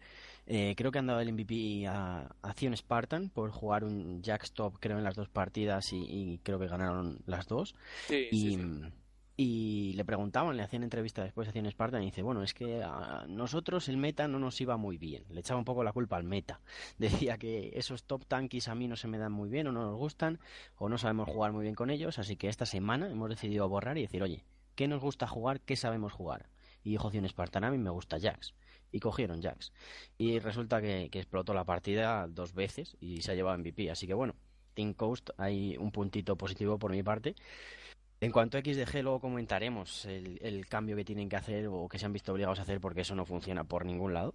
Eh, creo que han dado el MVP a, a Zion Spartan por jugar un jack stop, creo, en las dos partidas y, y creo que ganaron las dos. Sí, Y, sí, sí. y le preguntaban, le hacían entrevista después, hacían Spartan y dice, bueno, es que a nosotros el meta no nos iba muy bien. Le echaba un poco la culpa al meta. Decía que esos top tankies a mí no se me dan muy bien o no nos gustan o no sabemos jugar muy bien con ellos, así que esta semana hemos decidido borrar y decir, oye, ¿qué nos gusta jugar? ¿Qué sabemos jugar? Y dijo Zion Spartan, a mí me gusta Jax. Y cogieron Jax. Y resulta que, explotó la partida dos veces y se ha llevado MVP. Así que bueno, Team Coast hay un puntito positivo por mi parte. En cuanto a XDG, luego comentaremos el, cambio que tienen que hacer o que se han visto obligados a hacer porque eso no funciona por ningún lado.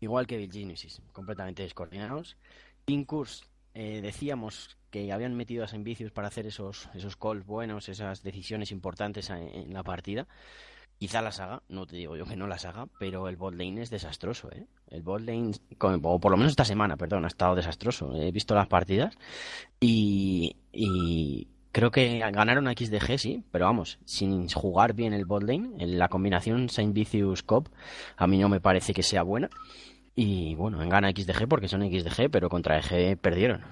Igual que Bill Genesis, completamente descoordinados. Team Curse, eh, decíamos que habían metido a Saint Vicious para hacer esos, esos calls buenos, esas decisiones importantes en la partida. Quizá la saga, no te digo yo que no la saga, pero el bot lane es desastroso, ¿eh? El bot lane, o por lo menos esta semana, perdón, ha estado desastroso. He visto las partidas y, y creo que ganaron a XDG, sí, pero vamos, sin jugar bien el bot lane, en la combinación Saint Vicious Cop, a mí no me parece que sea buena. Y bueno, en gana XDG porque son XDG, pero contra EG perdieron.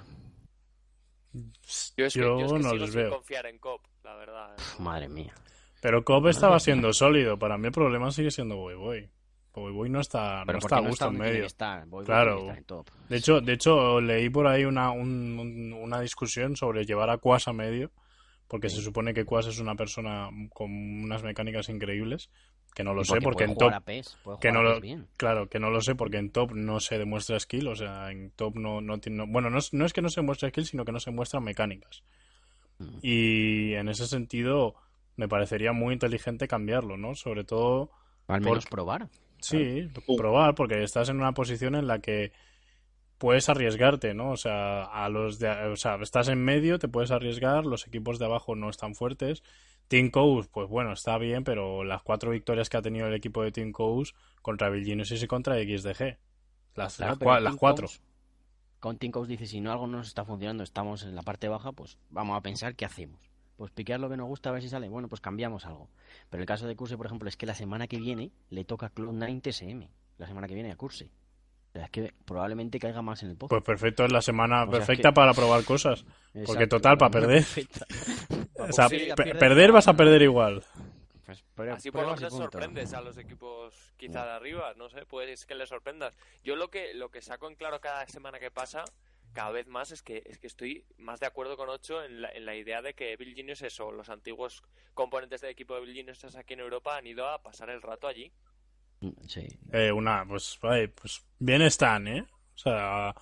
Yo es que, Yo yo es que no sigo les sin veo. confiar en COP, la verdad. ¿eh? Madre mía. Pero Cobb estaba siendo sólido. Para mí el problema sigue siendo Boy Boy. Boy Boy no está, no está a gusto en medio. Boy Boy Claro. estar en top. De hecho, de hecho, leí por ahí una, un- un- una discusión sobre llevar a Quas a medio, porque se supone que Quas es una persona con unas mecánicas increíbles, que no lo sé, porque en top, PES, que no lo, bien. claro, que no lo sé, porque en top no se demuestra skill, o sea, en top no, no tiene, no- bueno, no es, no es que no se muestre skill, sino que no se muestran mecánicas. Mm. Y en ese sentido, me parecería muy inteligente cambiarlo, ¿no? Sobre todo Al menos probar. Sí, probar, porque estás en una posición en la que puedes arriesgarte, ¿no? O sea, a los de, o sea, estás en medio, te puedes arriesgar, los equipos de abajo no están fuertes. Team Coast, pues bueno, está bien, pero las cuatro victorias que ha tenido el equipo de Team Coast contra Virginia y contra XDG. Las, Claro, las, cuatro. Coast- Con Team Coast dice, si no algo no nos está funcionando, estamos en la parte baja, pues vamos a pensar qué hacemos. Pues piquear lo que nos gusta a ver si sale. Bueno, pues cambiamos algo. Pero el caso de Curse, por ejemplo, es que la semana que viene le toca Cloud9 TSM. La semana que viene a Curse. O sea, es que probablemente caiga más en el pozo. Pues perfecto, es la semana O sea, es perfecta que- para probar cosas. porque total, pa' la semana perder. O sea, Sí, perder ya vas a perder igual. Pues, pero- Así por lo menos sorprendes a los equipos quizá de arriba, no sé, puedes que les sorprendas. Yo lo que lo que saco en claro cada semana que pasa, cada vez más, es que es que estoy más de acuerdo con Ocho en la, en la idea de que Bill Genius eso, los antiguos componentes del equipo de Bill Genius aquí en Europa han ido a pasar el rato allí. Sí. Eh, una, pues, pues bien están, ¿eh? O sea,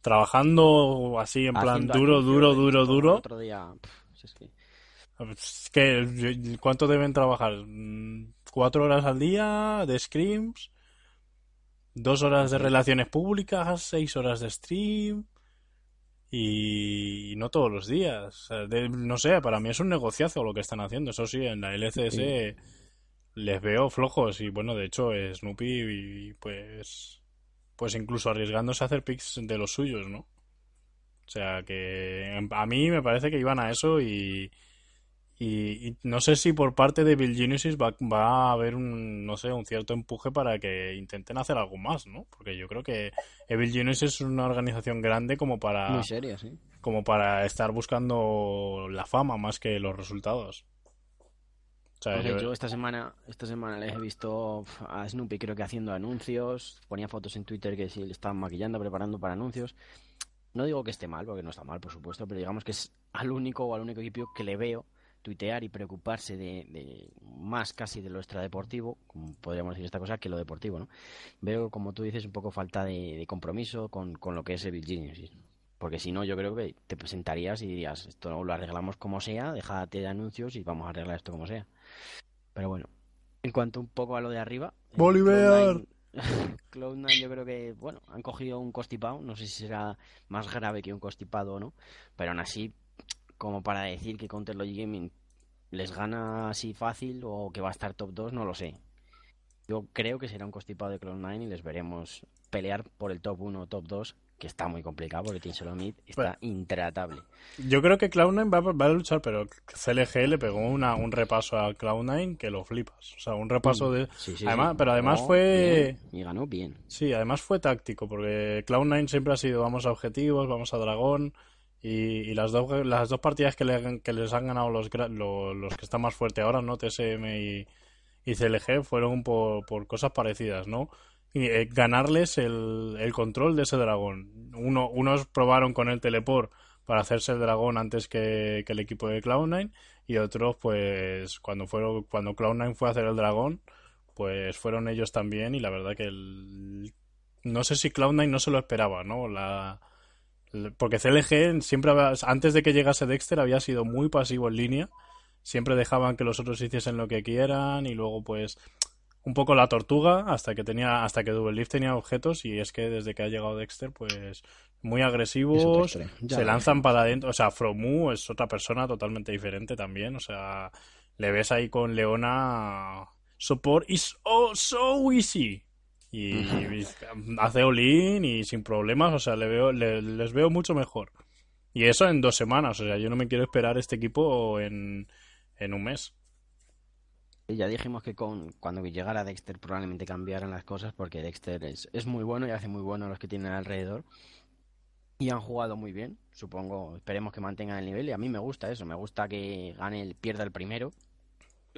trabajando así en plan duro, duro, duro, duro. Otro día, pf, es que- Es que, ¿cuánto deben trabajar? Mm, ¿Cuatro horas al día de scrims? ¿Dos horas de relaciones públicas? ¿Seis horas de stream? Y, no todos los días. De- no sé, para mí es un negociazo lo que están haciendo. Eso sí, en la LCS les veo flojos. Y bueno, de hecho, eh, Snoopy, y, pues, pues incluso arriesgándose a hacer picks de los suyos, ¿no? O sea que a mí me parece que iban a eso y, y, y no sé si por parte de Bill Genesis va, va a haber un, no sé, un cierto empuje para que intenten hacer algo más, ¿no? Porque yo creo que Evil Genesis es una organización grande como para, Muy seria, sí. como para estar buscando la fama más que los resultados. O sea, yo- yo esta semana, esta semana les he visto a Snoopy creo que haciendo anuncios, ponía fotos en Twitter que sí le estaban maquillando, preparando para anuncios. No digo que esté mal, porque no está mal, por supuesto, pero digamos que es al único o al único equipo que le veo tuitear y preocuparse de, de más casi de lo extradeportivo, como podríamos decir esta cosa, que lo deportivo, ¿no? Veo, como tú dices, un poco falta de, de compromiso con, con lo que es Evil Genius. Porque si no, yo creo que te presentarías y dirías, esto lo arreglamos como sea, déjate de anuncios y vamos a arreglar esto como sea. Pero bueno, en cuanto un poco a lo de arriba, Bolívar. Cloud9 Cloud9 yo creo que, bueno, han cogido un constipado, no sé si será más grave que un constipado o no, pero aún así, como para decir que Counter Logic Gaming les gana así fácil o que va a estar top 2, no lo sé. Yo creo que será un constipado de Cloud9 y les veremos pelear por el top 1 o top 2, que está muy complicado porque Team Solomid está Bueno. intratable. Yo creo que Cloud9 va, va a luchar, pero CLG le pegó una, un repaso a Cloud9 que lo flipas. O sea, un repaso de... Sí, sí, además, sí. Pero además fue... bien, y ganó bien. Sí, además fue táctico, porque Cloud9 siempre ha sido vamos a objetivos, vamos a dragón, y, y las, dos, las dos partidas que, le- que les han ganado los, los que están más fuertes ahora, ¿no? TSM y, y CLG, fueron por, por cosas parecidas, ¿no? Y, eh, ganarles el, el control de ese dragón. Uno, unos probaron con el teleport para hacerse el dragón antes que, que el equipo de Cloud9, y otros, pues, cuando, fueron, cuando Cloud9 fue a hacer el dragón, pues fueron ellos también y la verdad que el... no sé si Cloud9 no se lo esperaba, ¿no? La... Porque CLG siempre, antes de que llegase Dexter, había sido muy pasivo en línea. Siempre dejaban que los otros hiciesen lo que quieran y luego, pues, un poco la tortuga hasta que tenía, hasta que Double Lift tenía objetos y es que desde que ha llegado Dexter, pues, muy agresivos, se lanzan para adentro. O sea, Fromu es otra persona totalmente diferente también. O sea, le ves ahí con Leona. Support is oh so easy. Y, y hace all-in y sin problemas. O sea, le veo, le- les veo mucho mejor. Y eso en dos semanas. O sea, yo no me quiero esperar este equipo en, en un mes. Y Ya dijimos que con, cuando llegara Dexter probablemente cambiaran las cosas porque Dexter es, es muy bueno y hace muy bueno a los que tienen alrededor. Y han jugado muy bien, supongo, esperemos que mantengan el nivel y a mí me gusta eso, me gusta que gane el, pierda el primero,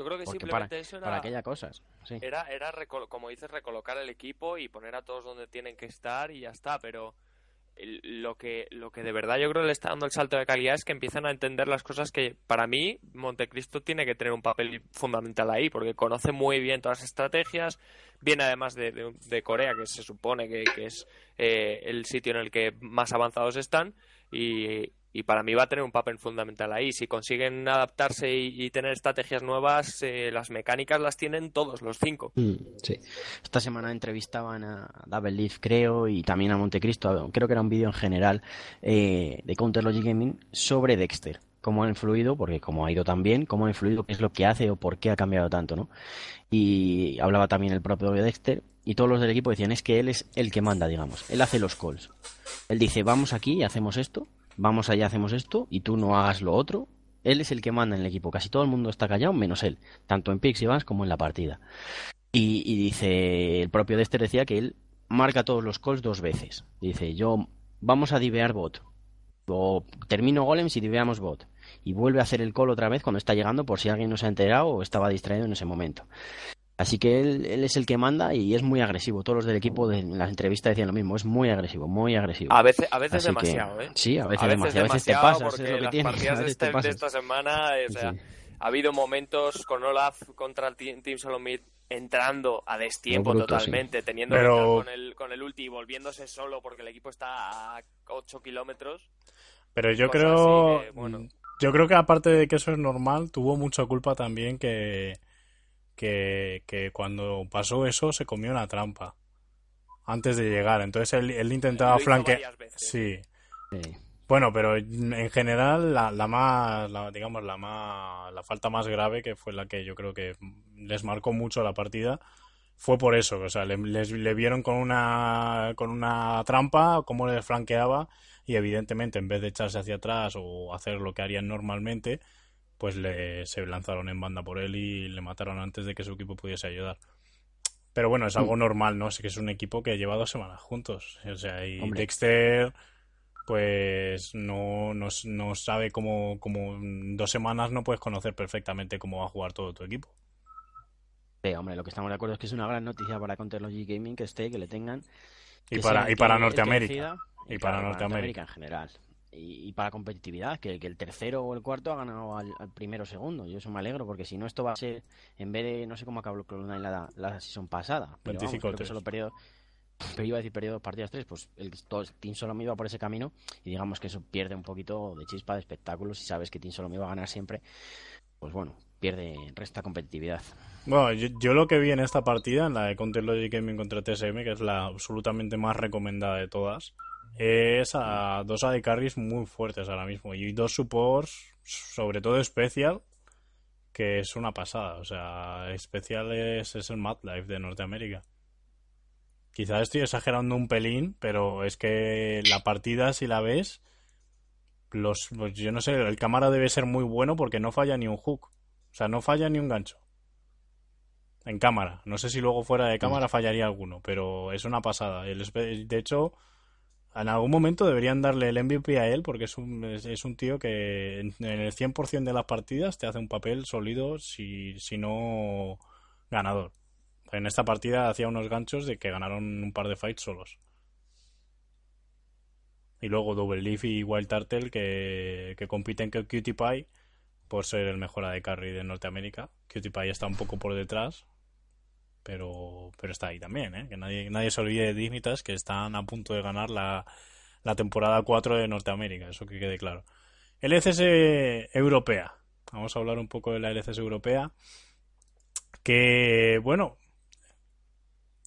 Yo creo que porque simplemente para, eso era, para aquellas cosas. Sí. era, era como dices, recolocar el equipo y poner a todos donde tienen que estar y ya está, pero lo que, lo que de verdad yo creo le está dando el salto de calidad es que empiezan a entender las cosas que para mí Montecristo tiene que tener un papel fundamental ahí, porque conoce muy bien todas las estrategias, viene además de, de- de Corea, que se supone que, que es eh, el sitio en el que más avanzados están, y, y para mí va a tener un papel fundamental ahí. Si consiguen adaptarse y, tener estrategias nuevas, eh, las mecánicas las tienen todos, los cinco. Mm. Esta semana entrevistaban a Double Leaf, creo, y también a Montecristo, creo que era un vídeo en general eh, de Counter Logic Gaming sobre Dexter. Cómo ha influido, porque como ha ido tan bien, cómo ha influido, qué es lo que hace o por qué ha cambiado tanto, ¿no? Y hablaba también el propio Dexter, y todos los del equipo decían, es que él es el que manda, digamos. Él hace los calls. Él dice, vamos aquí y hacemos esto, vamos allá, hacemos esto, y tú no hagas lo otro. Él es el que manda en el equipo. Casi todo el mundo está callado, menos él. Tanto en Pix y Vans como en la partida. Y, y dice, el propio Dexter decía que él marca todos los calls dos veces. Dice, yo, vamos a divear bot. O termino golems y diveamos bot. Y vuelve a hacer el call otra vez cuando está llegando por si alguien no se ha enterado o estaba distraído en ese momento. Así que él, él es el que manda y es muy agresivo. Todos los del equipo de, en las entrevistas decían lo mismo. Es muy agresivo, muy agresivo. A veces, a veces Así que- demasiado, ¿eh? Sí, a veces, a veces demasiado. A veces te demasiado, pasas, es porque lo que las tiene. partidas de, este- de esta semana, o sea, Sí. ha habido momentos con Olaf contra el Team, team Solomid entrando a destiempo bruto, totalmente, teniendo Pero- que con el, con el ulti y volviéndose solo porque el equipo está a 8 kilómetros. Pero yo creo, que, bueno. yo creo que aparte de que eso es normal, tuvo mucha culpa también que, que, que cuando pasó eso se comió una trampa antes de llegar. Entonces él, él intentaba flanquear. Sí. Sí. Bueno, pero en general la, la más, la- digamos, la más, la falta más grave que fue la que yo creo que les marcó mucho la partida fue por eso, o sea, le, les- le vieron con una, con una trampa, cómo le flanqueaba y evidentemente en vez de echarse hacia atrás o hacer lo que harían normalmente, pues le, se lanzaron en banda por él y le mataron antes de que su equipo pudiese ayudar. Pero bueno, es algo normal, ¿no? Sé que es un equipo que lleva dos semanas juntos. O sea, y Hombre. Dexter, pues no, no, no sabe cómo, cómo dos semanas no puedes conocer perfectamente cómo va a jugar todo tu equipo. Sí, hombre, lo que estamos de acuerdo es que es una gran noticia para Counter Logic Gaming que esté, que le tengan. Y para, y para Norteamérica. decida, Y para Norteamérica. en general. Y, y para competitividad, que, que el tercero o el cuarto ha ganado al, al primero o segundo. Yo eso me alegro, porque si no, esto va a ser, en vez de, no sé cómo acabó Cloud9 la, la season pasada, pero vamos, 25 creo que solo perdió, pero iba a decir perdido dos partidas tres, pues el, todo Team Solo me iba por ese camino y digamos que eso pierde un poquito de chispa de espectáculo si sabes que Team Solo me iba a ganar siempre. Pues bueno, pierde, resta competitividad. Bueno, yo, yo lo que vi en esta partida, en la de Counter Logic Gaming contra TSM, que es la absolutamente más recomendada de todas, es a dos AD carries muy fuertes ahora mismo y dos supports, sobre todo Special, que es una pasada. O sea, Special es, es el Mad Life de Norteamérica. Quizás estoy exagerando un pelín, pero es que la partida, si la ves, los, pues yo no sé, el cámara debe ser muy bueno porque no falla ni un hook. O sea, no falla ni un gancho. En cámara. No sé si luego fuera de cámara fallaría alguno, pero es una pasada. El de hecho, en algún momento deberían darle el MVP a él porque es un, es, un tío que en, en el 100% de las partidas te hace un papel sólido, si, si no ganador. En esta partida hacía unos ganchos de que ganaron un par de fights solos. Y luego Double Leaf y Wild Turtle que, que compiten con Cutie Pie por ser el mejor AD Carry de Norteamérica. Cutie Pie está un poco por detrás, pero, pero está ahí también, ¿eh? Que nadie, nadie se olvide de Dignitas que están a punto de ganar la, la temporada 4 de Norteamérica, eso que quede claro. LCS europea. Vamos a hablar un poco de la LCS europea. Que, bueno,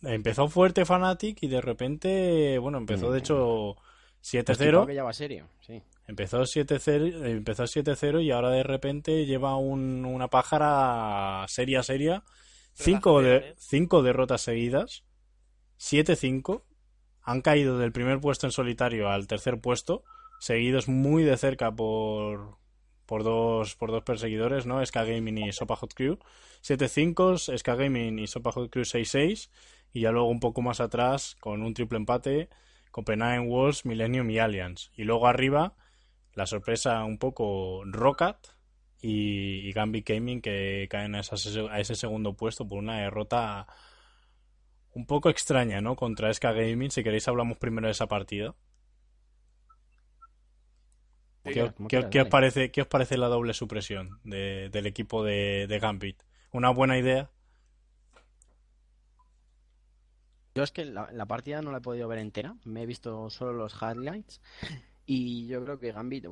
empezó fuerte Fnatic y de repente, bueno, empezó de hecho Constipado 7-0. que ya va serio, sí. Empezó 7-0 empezó 7-0 y ahora de repente lleva un- una pájara seria, seria. Cinco, de, ¿eh? cinco derrotas seguidas. 7-5. Han caído del primer puesto en solitario al tercer puesto. Seguidos muy de cerca por, por, dos, por dos perseguidores, ¿no? SK Gaming y Sopa Hot Crew. 7-5, SK Gaming y Sopa Hot Crew 6-6. Y ya luego un poco más atrás, con un triple empate, Copenhagen Wolves, Millennium y Alliance. Y luego arriba, la sorpresa un poco Rocket y, y Gambit Gaming que caen a, ese segundo puesto por una derrota un poco extraña, ¿no? Contra SK Gaming. Si queréis hablamos primero de esa partida. ¿Qué, qué- qué os parece, ¿Qué os parece la doble supresión de- del equipo de, de Gambit? ¿Una buena idea? Yo es que la, la partida no la he podido ver entera, me he visto solo los highlights y yo creo que Gambit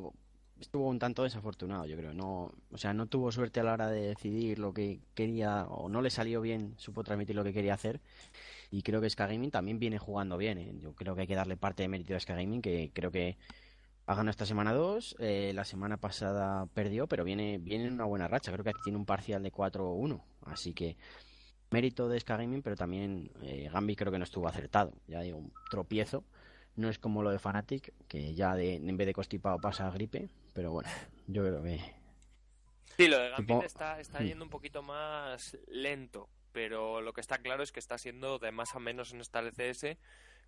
estuvo un tanto desafortunado, yo creo, no, o sea, no tuvo suerte a la hora de decidir lo que quería o no le salió bien, supo transmitir lo que quería hacer y creo que Sky Gaming también viene jugando bien, ¿eh? yo creo que hay que darle parte de mérito a Sky Gaming que creo que ha ganado esta semana 2, la semana pasada perdió, pero viene, viene en una buena racha, creo que tiene un parcial de 4-1, así que mérito de Sky Gaming, pero también eh, Gambit creo que no estuvo acertado. Ya digo, un tropiezo. No es como lo de Fnatic, que ya de, en vez de constipado pasa gripe, pero bueno, yo creo que Sí, lo de Gambit está, está Mm. yendo un poquito más lento, pero lo que está claro es que está siendo de más a menos en esta LCS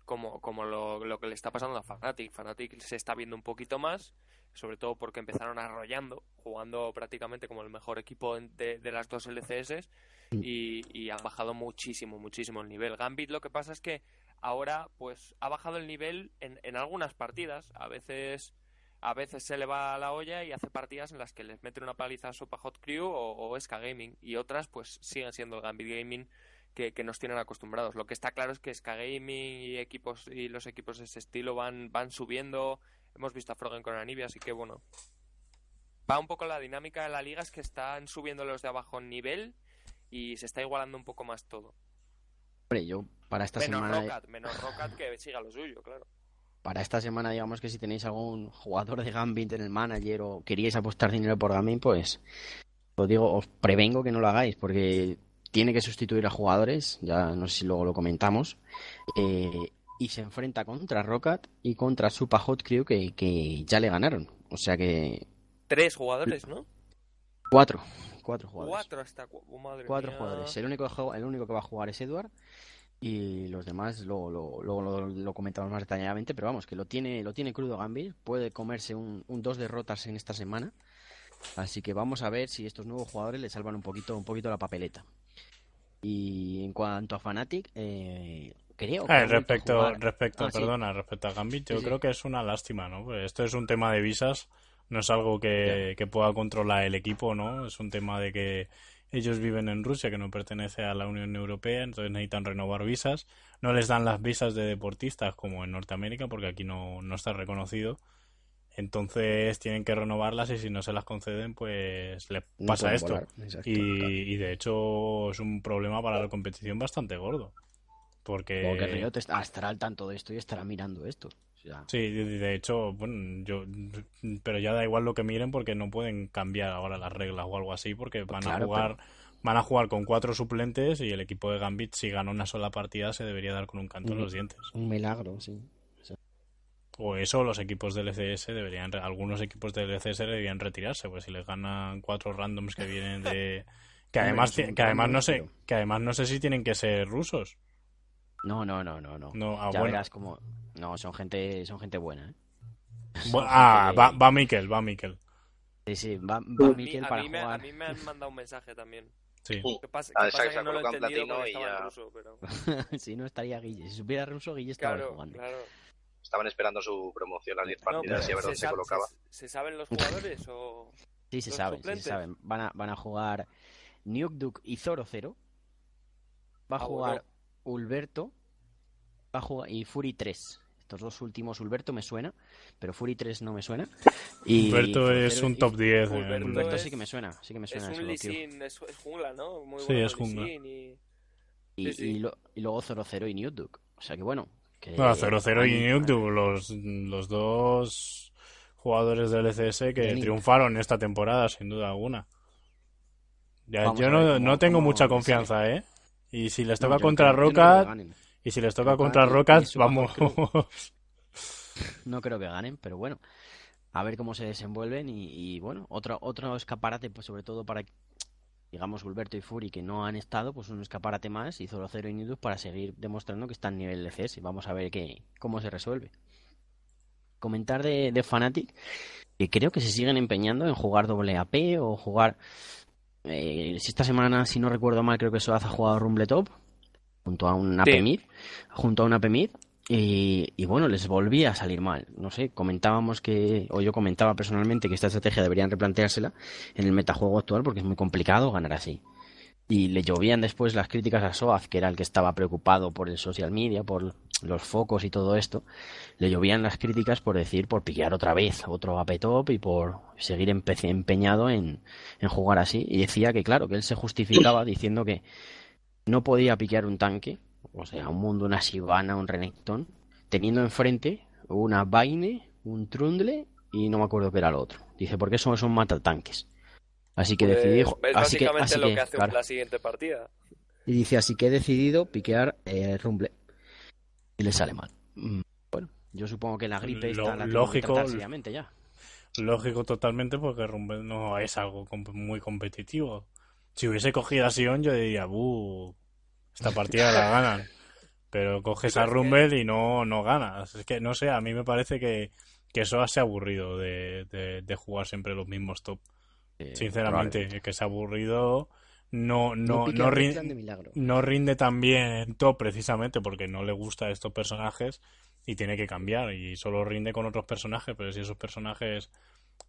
como, como lo, lo que le está pasando a Fnatic. Fnatic se está viendo un poquito más, sobre todo porque empezaron arrollando, jugando prácticamente como el mejor equipo de, de las dos LCS y, y han bajado muchísimo, muchísimo el nivel. Gambit lo que pasa es que ahora pues ha bajado el nivel en, en algunas partidas, a veces a veces se le va a la olla y hace partidas en las que les mete una paliza a Sopa Hot Crew o, o Gaming y otras pues siguen siendo el Gambit Gaming que, que nos tienen acostumbrados. Lo que está claro es que SK Gaming y equipos y los equipos de ese estilo van, van subiendo. Hemos visto a Frogen con Anivia, así que bueno. Va un poco la dinámica de la liga, es que están subiendo los de abajo en nivel y se está igualando un poco más todo. hombre, yo para esta Menos semana Rocket, menos Rocket que siga lo suyo, claro. Para esta semana digamos que si tenéis algún jugador de Gambit en el manager o queríais apostar dinero por Gambit, pues os digo, os prevengo que no lo hagáis porque tiene que sustituir a jugadores, ya no sé si luego lo comentamos, eh, y se enfrenta contra Rocket y contra Super Hot Crew que, que ya le ganaron. O sea que Tres jugadores, ¿no? cuatro, cuatro jugadores. Cuatro hasta... oh, madre Cuatro mía. jugadores. El único, el único que va a jugar es Edward. Y los demás luego lo, luego lo, lo comentamos más detalladamente. Pero vamos, que lo tiene, lo tiene crudo Gambit. Puede comerse un, un dos derrotas en esta semana. Así que vamos a ver si estos nuevos jugadores le salvan un poquito, un poquito la papeleta. Y en cuanto a Fnatic, eh, creo que Eh, ha vuelto a respecto, jugar. respecto, Ah, sí. perdona, respecto a Gambit, yo Sí, sí. creo que es una lástima, ¿no? Pues esto es un tema de visas, no es algo que, que pueda controlar el equipo, ¿no? Es un tema de que ellos viven en Rusia, que no pertenece a la Unión Europea, entonces necesitan renovar visas. No les dan las visas de deportistas como en Norteamérica, porque aquí no, no está reconocido. Entonces tienen que renovarlas y si no se las conceden, pues les pasa esto. exacto, y, claro. y de hecho es un problema para la competición bastante gordo. Porque... Supongo que Riot est- estará al tanto de esto y estará mirando esto. Sí, de, hecho, bueno, yo, pero ya da igual lo que miren porque no pueden cambiar ahora las reglas o algo así porque van a jugar, van a jugar con cuatro suplentes y el equipo de Gambit si gana una sola partida se debería dar con un canto en Ujú. los dientes. un milagro, sí. O eso, los equipos del ECS deberían, algunos equipos del ECS deberían retirarse, pues si les ganan cuatro randoms que vienen de, que además, que además no sé, que además no sé si tienen que ser rusos. No, no, no, no, no. No, ah, ya bueno. verás como no, son gente, son gente buena, ¿eh? Son ah, gente va, va Mikel, va Mikel. Sí, sí, va, va A mí, Mikel a para mí me, a jugar. mí me han mandado un mensaje también. Sí. ¿Qué pasa, Ah, qué esa pasa que no lo he entendido y en ya- ruso, pero... si no estaría Guille. Si supiera ruso, Guille estaba Claro, jugando. claro. Estaban esperando su promoción a 10 No, partidas y a ver ¿se dónde se colocaba. se- ¿Se saben los jugadores o...? Sí, se saben, sí, se saben. Van a, van a jugar Nuke y Zoro 0. Va a Ah, jugar bueno. Ulberto. Va a jugar y Fury 3. Estos dos últimos, Ulberto me suena, pero Fury 3 no me suena. Y Humberto Zoro es un top 10. en- Ulberto Ulberto es- sí que me suena, sí que me Es suena. un ese Lee tío. Sin, es, es jungla, ¿no? Muy Sí, bueno es jungla. Y... Y, Sí, sí. y lo- y luego 0-0 y Nuke O sea que bueno. Que, No, 0-0 y han- Nuke, los, los dos jugadores del ECS que triunfaron esta temporada, sin duda alguna. Ya, yo no, ver cómo- no tengo cómo mucha confianza, ¿eh? Y si les No, toca no contra creo- no ganen. y si les toca contra su vamos. No creo que ganen, pero bueno. A ver cómo se desenvuelven y, y, bueno, otro, otro escaparate, pues sobre todo para, digamos, Gulberto y Fury que no han estado, pues un escaparate más y 0-0 y Nidus para seguir demostrando que están a nivel de CS. Vamos a ver qué, cómo se resuelve. Comentar de, de Fnatic, que creo que se siguen empeñando en jugar doble AP o jugar... eh, esta semana, si no recuerdo mal, creo que Soaz ha jugado Rumble Top junto a un AP Sí. mid, junto a un AP mid y, y bueno, les volvía a salir mal. No sé, comentábamos que, o yo comentaba personalmente que esta estrategia deberían replanteársela en el metajuego actual porque es muy complicado ganar así. Y le llovían después las críticas a Soaz, que era el que estaba preocupado por el social media, por los focos y todo esto. Le llovían las críticas por decir, por pillar otra vez otro AP top y por seguir empe- empeñado en, en jugar así. Y decía que, claro, que él se justificaba diciendo que no podía piquear un tanque, o sea, un mundo, una Sivana, un Renekton, teniendo enfrente una Vaine, un Trundle y no me acuerdo qué era lo otro. Dice, porque eso son matatanques. Así que Pues, decidí. es así que, básicamente así lo que, que hace claro. la siguiente partida. Y dice, así que he decidido piquear eh, Rumble. Y le sale mal. Mm, Bueno, yo supongo que la gripe Lo- está la que lógico, seriamente ya. Lógico totalmente porque Rumble no es algo muy competitivo. Si hubiese cogido a Sion yo diría, buh, esta partida la ganan. Pero coges a Rumble y no, no ganas. Es que no sé, a mí me parece que, que eso hace aburrido de, de, de jugar siempre los mismos top. Eh, Sinceramente, que es aburrido. No, no, no, a rin- Richland de milagro. no rinde tan bien en top precisamente porque no le gusta a estos personajes y tiene que cambiar y solo rinde con otros personajes, pero si esos personajes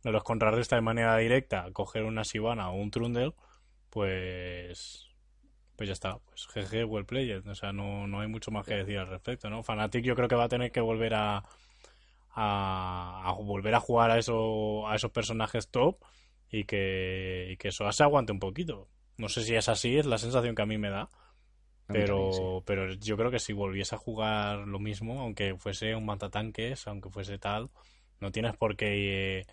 no los contrarresta de manera directa, coger una Sivana o un Trundle, pues pues ya está, pues GG, well played, o sea, no, no hay mucho más que decir al respecto, ¿no? Fnatic yo creo que va a tener que volver a a, a volver a jugar a eso, a esos personajes top y que, y que eso se aguante un poquito. No sé si es así, es la sensación que a mí me da. Pero, también, sí. pero yo creo que si volviese a jugar lo mismo, aunque fuese un matatanques, aunque fuese tal, no tienes por qué eh,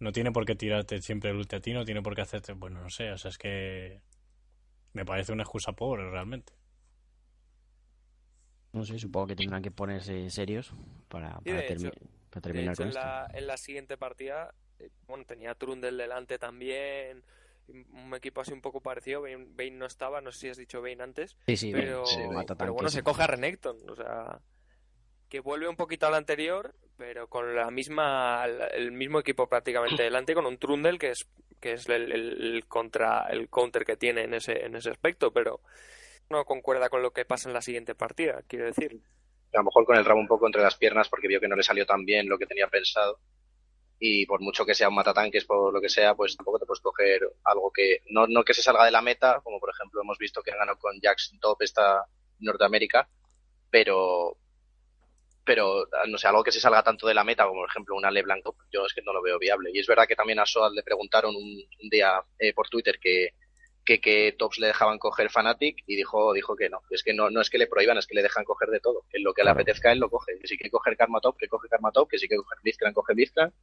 no tiene por qué tirarte siempre el ulti a ti, no tiene por qué hacerte, bueno, no sé, o sea, es que me parece una excusa pobre realmente. No sé, supongo que tendrán que ponerse serios para, Sí, para, de termi- hecho- para De terminar hecho, con en esto. la, en la siguiente partida, eh, bueno, tenía Trundle delante también, un equipo así un poco parecido, Bane, Bane no estaba, no sé si has dicho Bane antes, Sí, sí, pero, sí, pero bueno, se coge a Renekton, o sea, que vuelve un poquito al anterior, pero con la misma, el mismo equipo prácticamente delante, con un Trundle que es, que es el, el- el contra, el counter que tiene en ese, en ese aspecto, pero no concuerda con lo que pasa en la siguiente partida, quiero decir. A lo mejor con el rabo un poco entre las piernas porque vio que no le salió tan bien lo que tenía pensado. Y por mucho que sea un matatanques, por lo que sea, pues tampoco te puedes coger algo que no, no que se salga de la meta, como por ejemplo hemos visto que han ganado con Jax Top esta Norteamérica, pero pero no sé, algo que se salga tanto de la meta, como por ejemplo una LeBlanc Top, yo es que no lo veo viable. Y es verdad que también a Soad le preguntaron un, un día eh, por Twitter que, que, que tops le dejaban coger Fanatic y dijo, dijo que no. Es que no, no es que le prohíban, es que le dejan coger de todo. En lo que le apetezca él lo coge. Que si quiere coger Karma Top, que coge Karma Top, que si quiere coger Blitzcrank, coge Blitzcrank.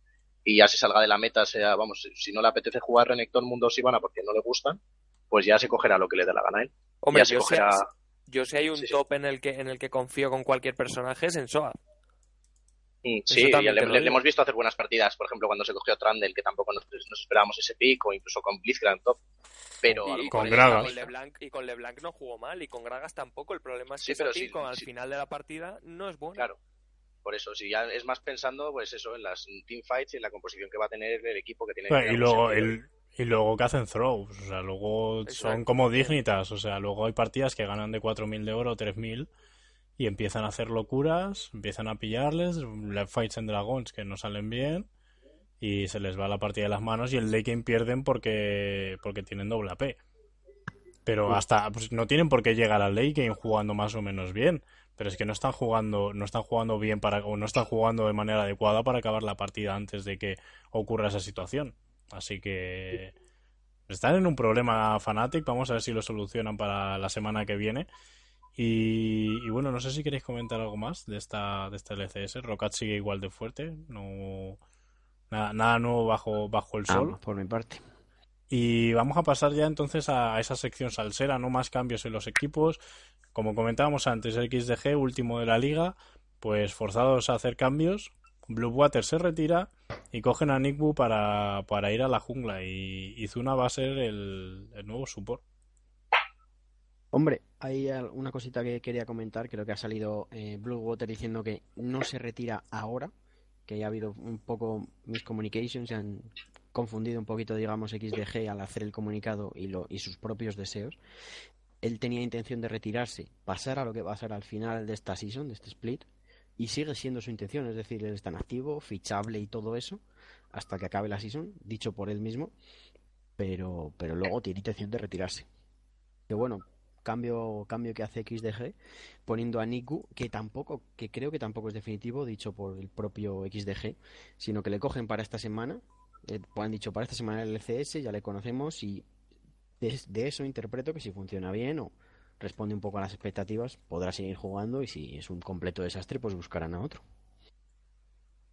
Y ya se salga de la meta, sea, vamos, si no le apetece jugar Renekton, Mundo Sivana porque no le gustan, pues ya se cogerá lo que le dé la gana a él. Hombre, ya se yo cogerá... sé, yo sé hay un Sí, sí. top en el que en el que confío con cualquier personaje es en Soa. Mm, Sí, le, hemos visto hacer buenas partidas, por ejemplo, cuando se cogió Trundle, que tampoco nos, nos esperábamos ese pick, o incluso con Blitzcrank top. Pero a lo Y mejor con Gragas. con LeBlanc, y con LeBlanc no jugó mal, y con Gragas tampoco. El problema es Sí, que ese pick sí, con al final de la partida no es bueno. Claro. Por eso, si ya es más pensando, pues eso, en las teamfights y en la composición que va a tener el equipo que tiene. Bueno, y luego el- el, y luego que hacen throws, o sea, luego son como dignitas, o sea, luego hay partidas que ganan de 4.000 de oro, 3.000 y empiezan a hacer locuras, empiezan a pillarles, left fights en dragons que no salen bien y se les va la partida de las manos y el late game pierden porque porque tienen doble AP. Pero hasta pues, no tienen por qué llegar al late game jugando más o menos bien, pero es que no están jugando no están jugando bien para o no están jugando de manera adecuada para acabar la partida antes de que ocurra esa situación. Así que están en un problema Fnatic, vamos a ver si lo solucionan para la semana que viene. Y, y bueno, no sé si queréis comentar algo más de esta de este LCS. Rocket sigue igual de fuerte, no nada, nada nuevo bajo bajo el sol. Ah, por mi parte. Y vamos a pasar ya entonces a esa sección salsera, no más cambios en los equipos. Como comentábamos antes, el XDG, último de la liga, pues forzados a hacer cambios. Blue Water se retira y cogen a Nickbu para, para ir a la jungla. Y, y Zuna va a ser el, nuevo support. Hombre, hay una cosita que quería comentar. Creo que ha salido eh, Blue Water diciendo que no se retira ahora, que ha habido un poco miscommunications, se han confundido un poquito, digamos, XDG al hacer el comunicado y, lo, y sus propios deseos. Él tenía intención de retirarse, pasar a lo que va a ser al final de esta season, de este split, y sigue siendo su intención, es decir, él está en activo, fichable y todo eso, hasta que acabe la season, dicho por él mismo, pero, pero luego tiene intención de retirarse. Que bueno, cambio, cambio que hace XDG poniendo a Niku, que tampoco, que creo que tampoco es definitivo, dicho por el propio XDG, sino que le cogen para esta semana, eh, han dicho para esta semana el LCS, ya le conocemos y de, de eso interpreto que si funciona bien o responde un poco a las expectativas, podrá seguir jugando y si es un completo desastre, pues buscarán a otro.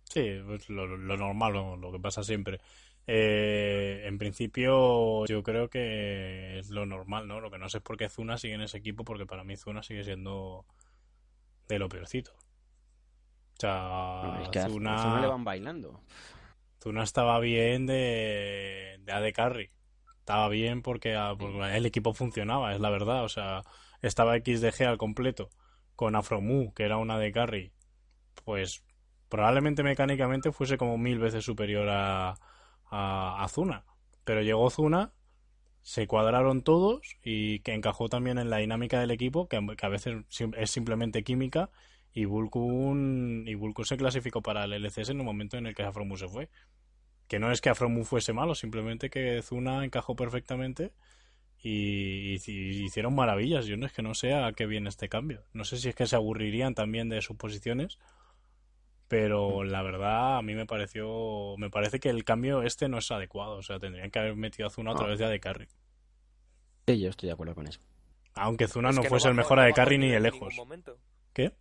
Sí, pues lo, lo normal, lo, lo que pasa siempre. Eh, en principio, yo creo que es lo normal, ¿no? Lo que no sé es por qué Zuna sigue en ese equipo, porque para mí Zuna sigue siendo de lo peorcito. O sea, es que a Zuna, Zuna le van bailando. Zuna estaba bien de, de AD Carry. Estaba bien porque, ah, porque el equipo funcionaba, es la verdad. O sea, estaba XDG al completo con Afromu, que era una AD Carry. Pues probablemente mecánicamente fuese como mil veces superior a, a, a Zuna. Pero llegó Zuna, se cuadraron todos y que encajó también en la dinámica del equipo, que, que a veces es simplemente química. Y Vulkun, y Vulkun se clasificó para el LCS en el momento en el que Afromu se fue. Que no es que Afromu fuese malo, simplemente que Zuna encajó perfectamente y, y- y hicieron maravillas. Yo no es que no sé a qué viene este cambio. No sé si es que se aburrirían también de sus posiciones, pero la verdad a mí me pareció, me parece que el cambio este no es adecuado. O sea, tendrían que haber metido a Zuna otra No. vez ya de carry. Sí, yo estoy de acuerdo con eso. Aunque Zuna Es no fuese el bajó- mejor no de carry ni de lejos. ¿Qué?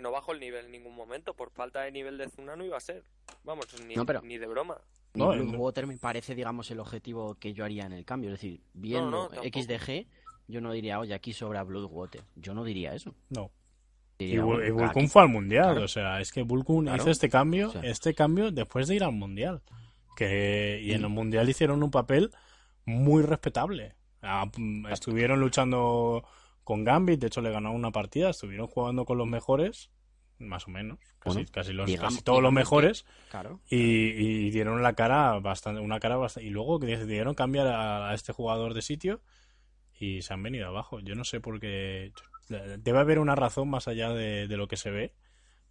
Que no bajó el nivel en ningún momento. Por falta de nivel de Zuna no iba a ser. Vamos, ni, No, pero- ni de broma. Ni No, no. Water me parece, digamos, el objetivo que yo haría en el cambio. Es decir, viendo no. XDG, yo no diría, oye, aquí sobra Bloodwater. Yo no diría eso. No. Y, Diría, bueno, y fue al mundial, Claro. o sea, es que Vulkun Claro. hizo este cambio, O sea. este cambio después de ir al mundial. Que, y en el mundial hicieron un papel muy respetable. Ah, mm, Estuvieron luchando con Gambit, de hecho le ganaron una partida, estuvieron jugando con los mejores, más o menos, casi, Bueno, casi, los, digamos- casi todos los digamos mejores, Claro. y, y dieron la cara bastante, una cara bastante, y luego decidieron cambiar a, a este jugador de sitio y se han venido abajo. Yo no sé por qué. Debe haber una razón más allá de, de lo que se ve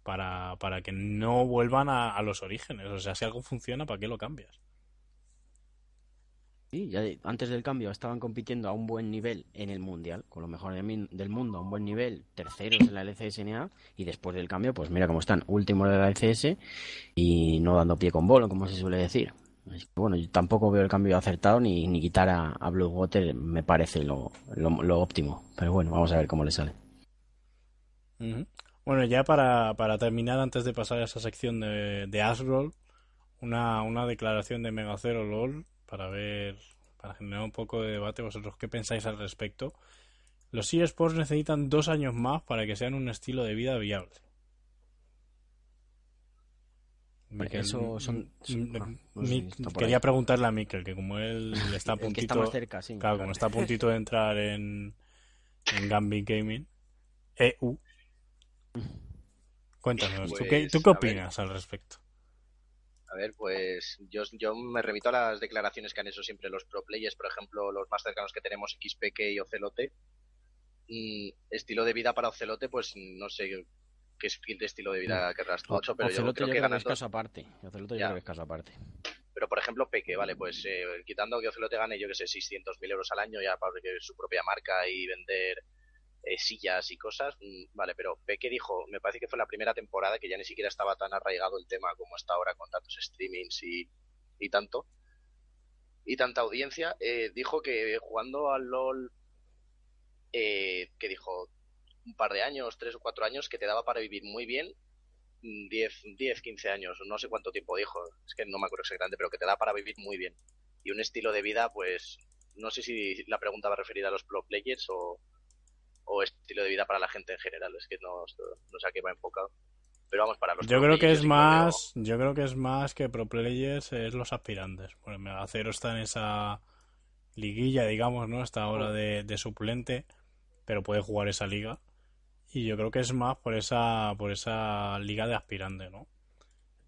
para, para que no vuelvan a, a los orígenes. O sea, si algo funciona, ¿para qué lo cambias? Antes del cambio estaban compitiendo a un buen nivel en el Mundial, con lo mejor del, mundo, a un buen nivel, terceros en la LCSNA, y después del cambio, pues mira cómo están, últimos de la LCS y no dando pie con bolo, como se suele decir. Así que, bueno, yo tampoco veo el cambio acertado ni, ni quitar a, a Blue Water me parece lo, lo, lo óptimo. Pero bueno, vamos a ver cómo le sale. Bueno, ya para, para terminar, antes de pasar a esa sección de, de Asroll, una, una declaración de Megacero LOL para ver, para generar un poco de debate. ¿Vosotros qué pensáis al respecto? Los eSports necesitan dos años más para que sean un estilo de vida viable. Miquel, eso son- ah, quería ahí. preguntarle a Miquel, que como él está a puntito, está más cerca, sí. claro, como está a puntito de entrar en, en Gambit Gaming, EU, cuéntanos, ¿tú, qué, Pues, tú qué a ver. opinas al respecto? A ver, pues yo, yo me remito a las declaraciones que han hecho siempre los pro players, por ejemplo, los más cercanos que tenemos, XPK y Ocelote. Y estilo de vida para Ocelote, pues no sé qué estilo de vida querrás tú, Ocho, pero yo Ocelote creo yo que creo que ganas es dos. caso aparte. Ocelote yo Ya. creo que es caso aparte. Pero por ejemplo, Peque, vale, pues eh, quitando que Ocelote gane, yo que sé, 600.000 euros al año ya para su propia marca y vender eh, sillas y cosas, mm, vale, pero Peque dijo, me parece que fue la primera temporada que ya ni siquiera estaba tan arraigado el tema como está ahora con tantos streamings y, y tanto, y tanta audiencia, eh, dijo que jugando al LOL, eh, que dijo un par de años, tres o cuatro años, que te daba para vivir muy bien, mm, 10, 10, 15 años, no sé cuánto tiempo dijo, es que no me acuerdo exactamente, pero que te da para vivir muy bien. Y un estilo de vida, pues, no sé si la pregunta va referida a los pro players o, o estilo de vida para la gente en general, es que no, no sé a qué va enfocado. Pero vamos, para los Yo creo que es más, yo creo que es más que pro players es los aspirantes. Porque Megacero está en esa liguilla, digamos, ¿no? Está ahora de, de suplente, pero puede jugar esa liga. Y yo creo que es más por esa, por esa liga de aspirante, ¿no?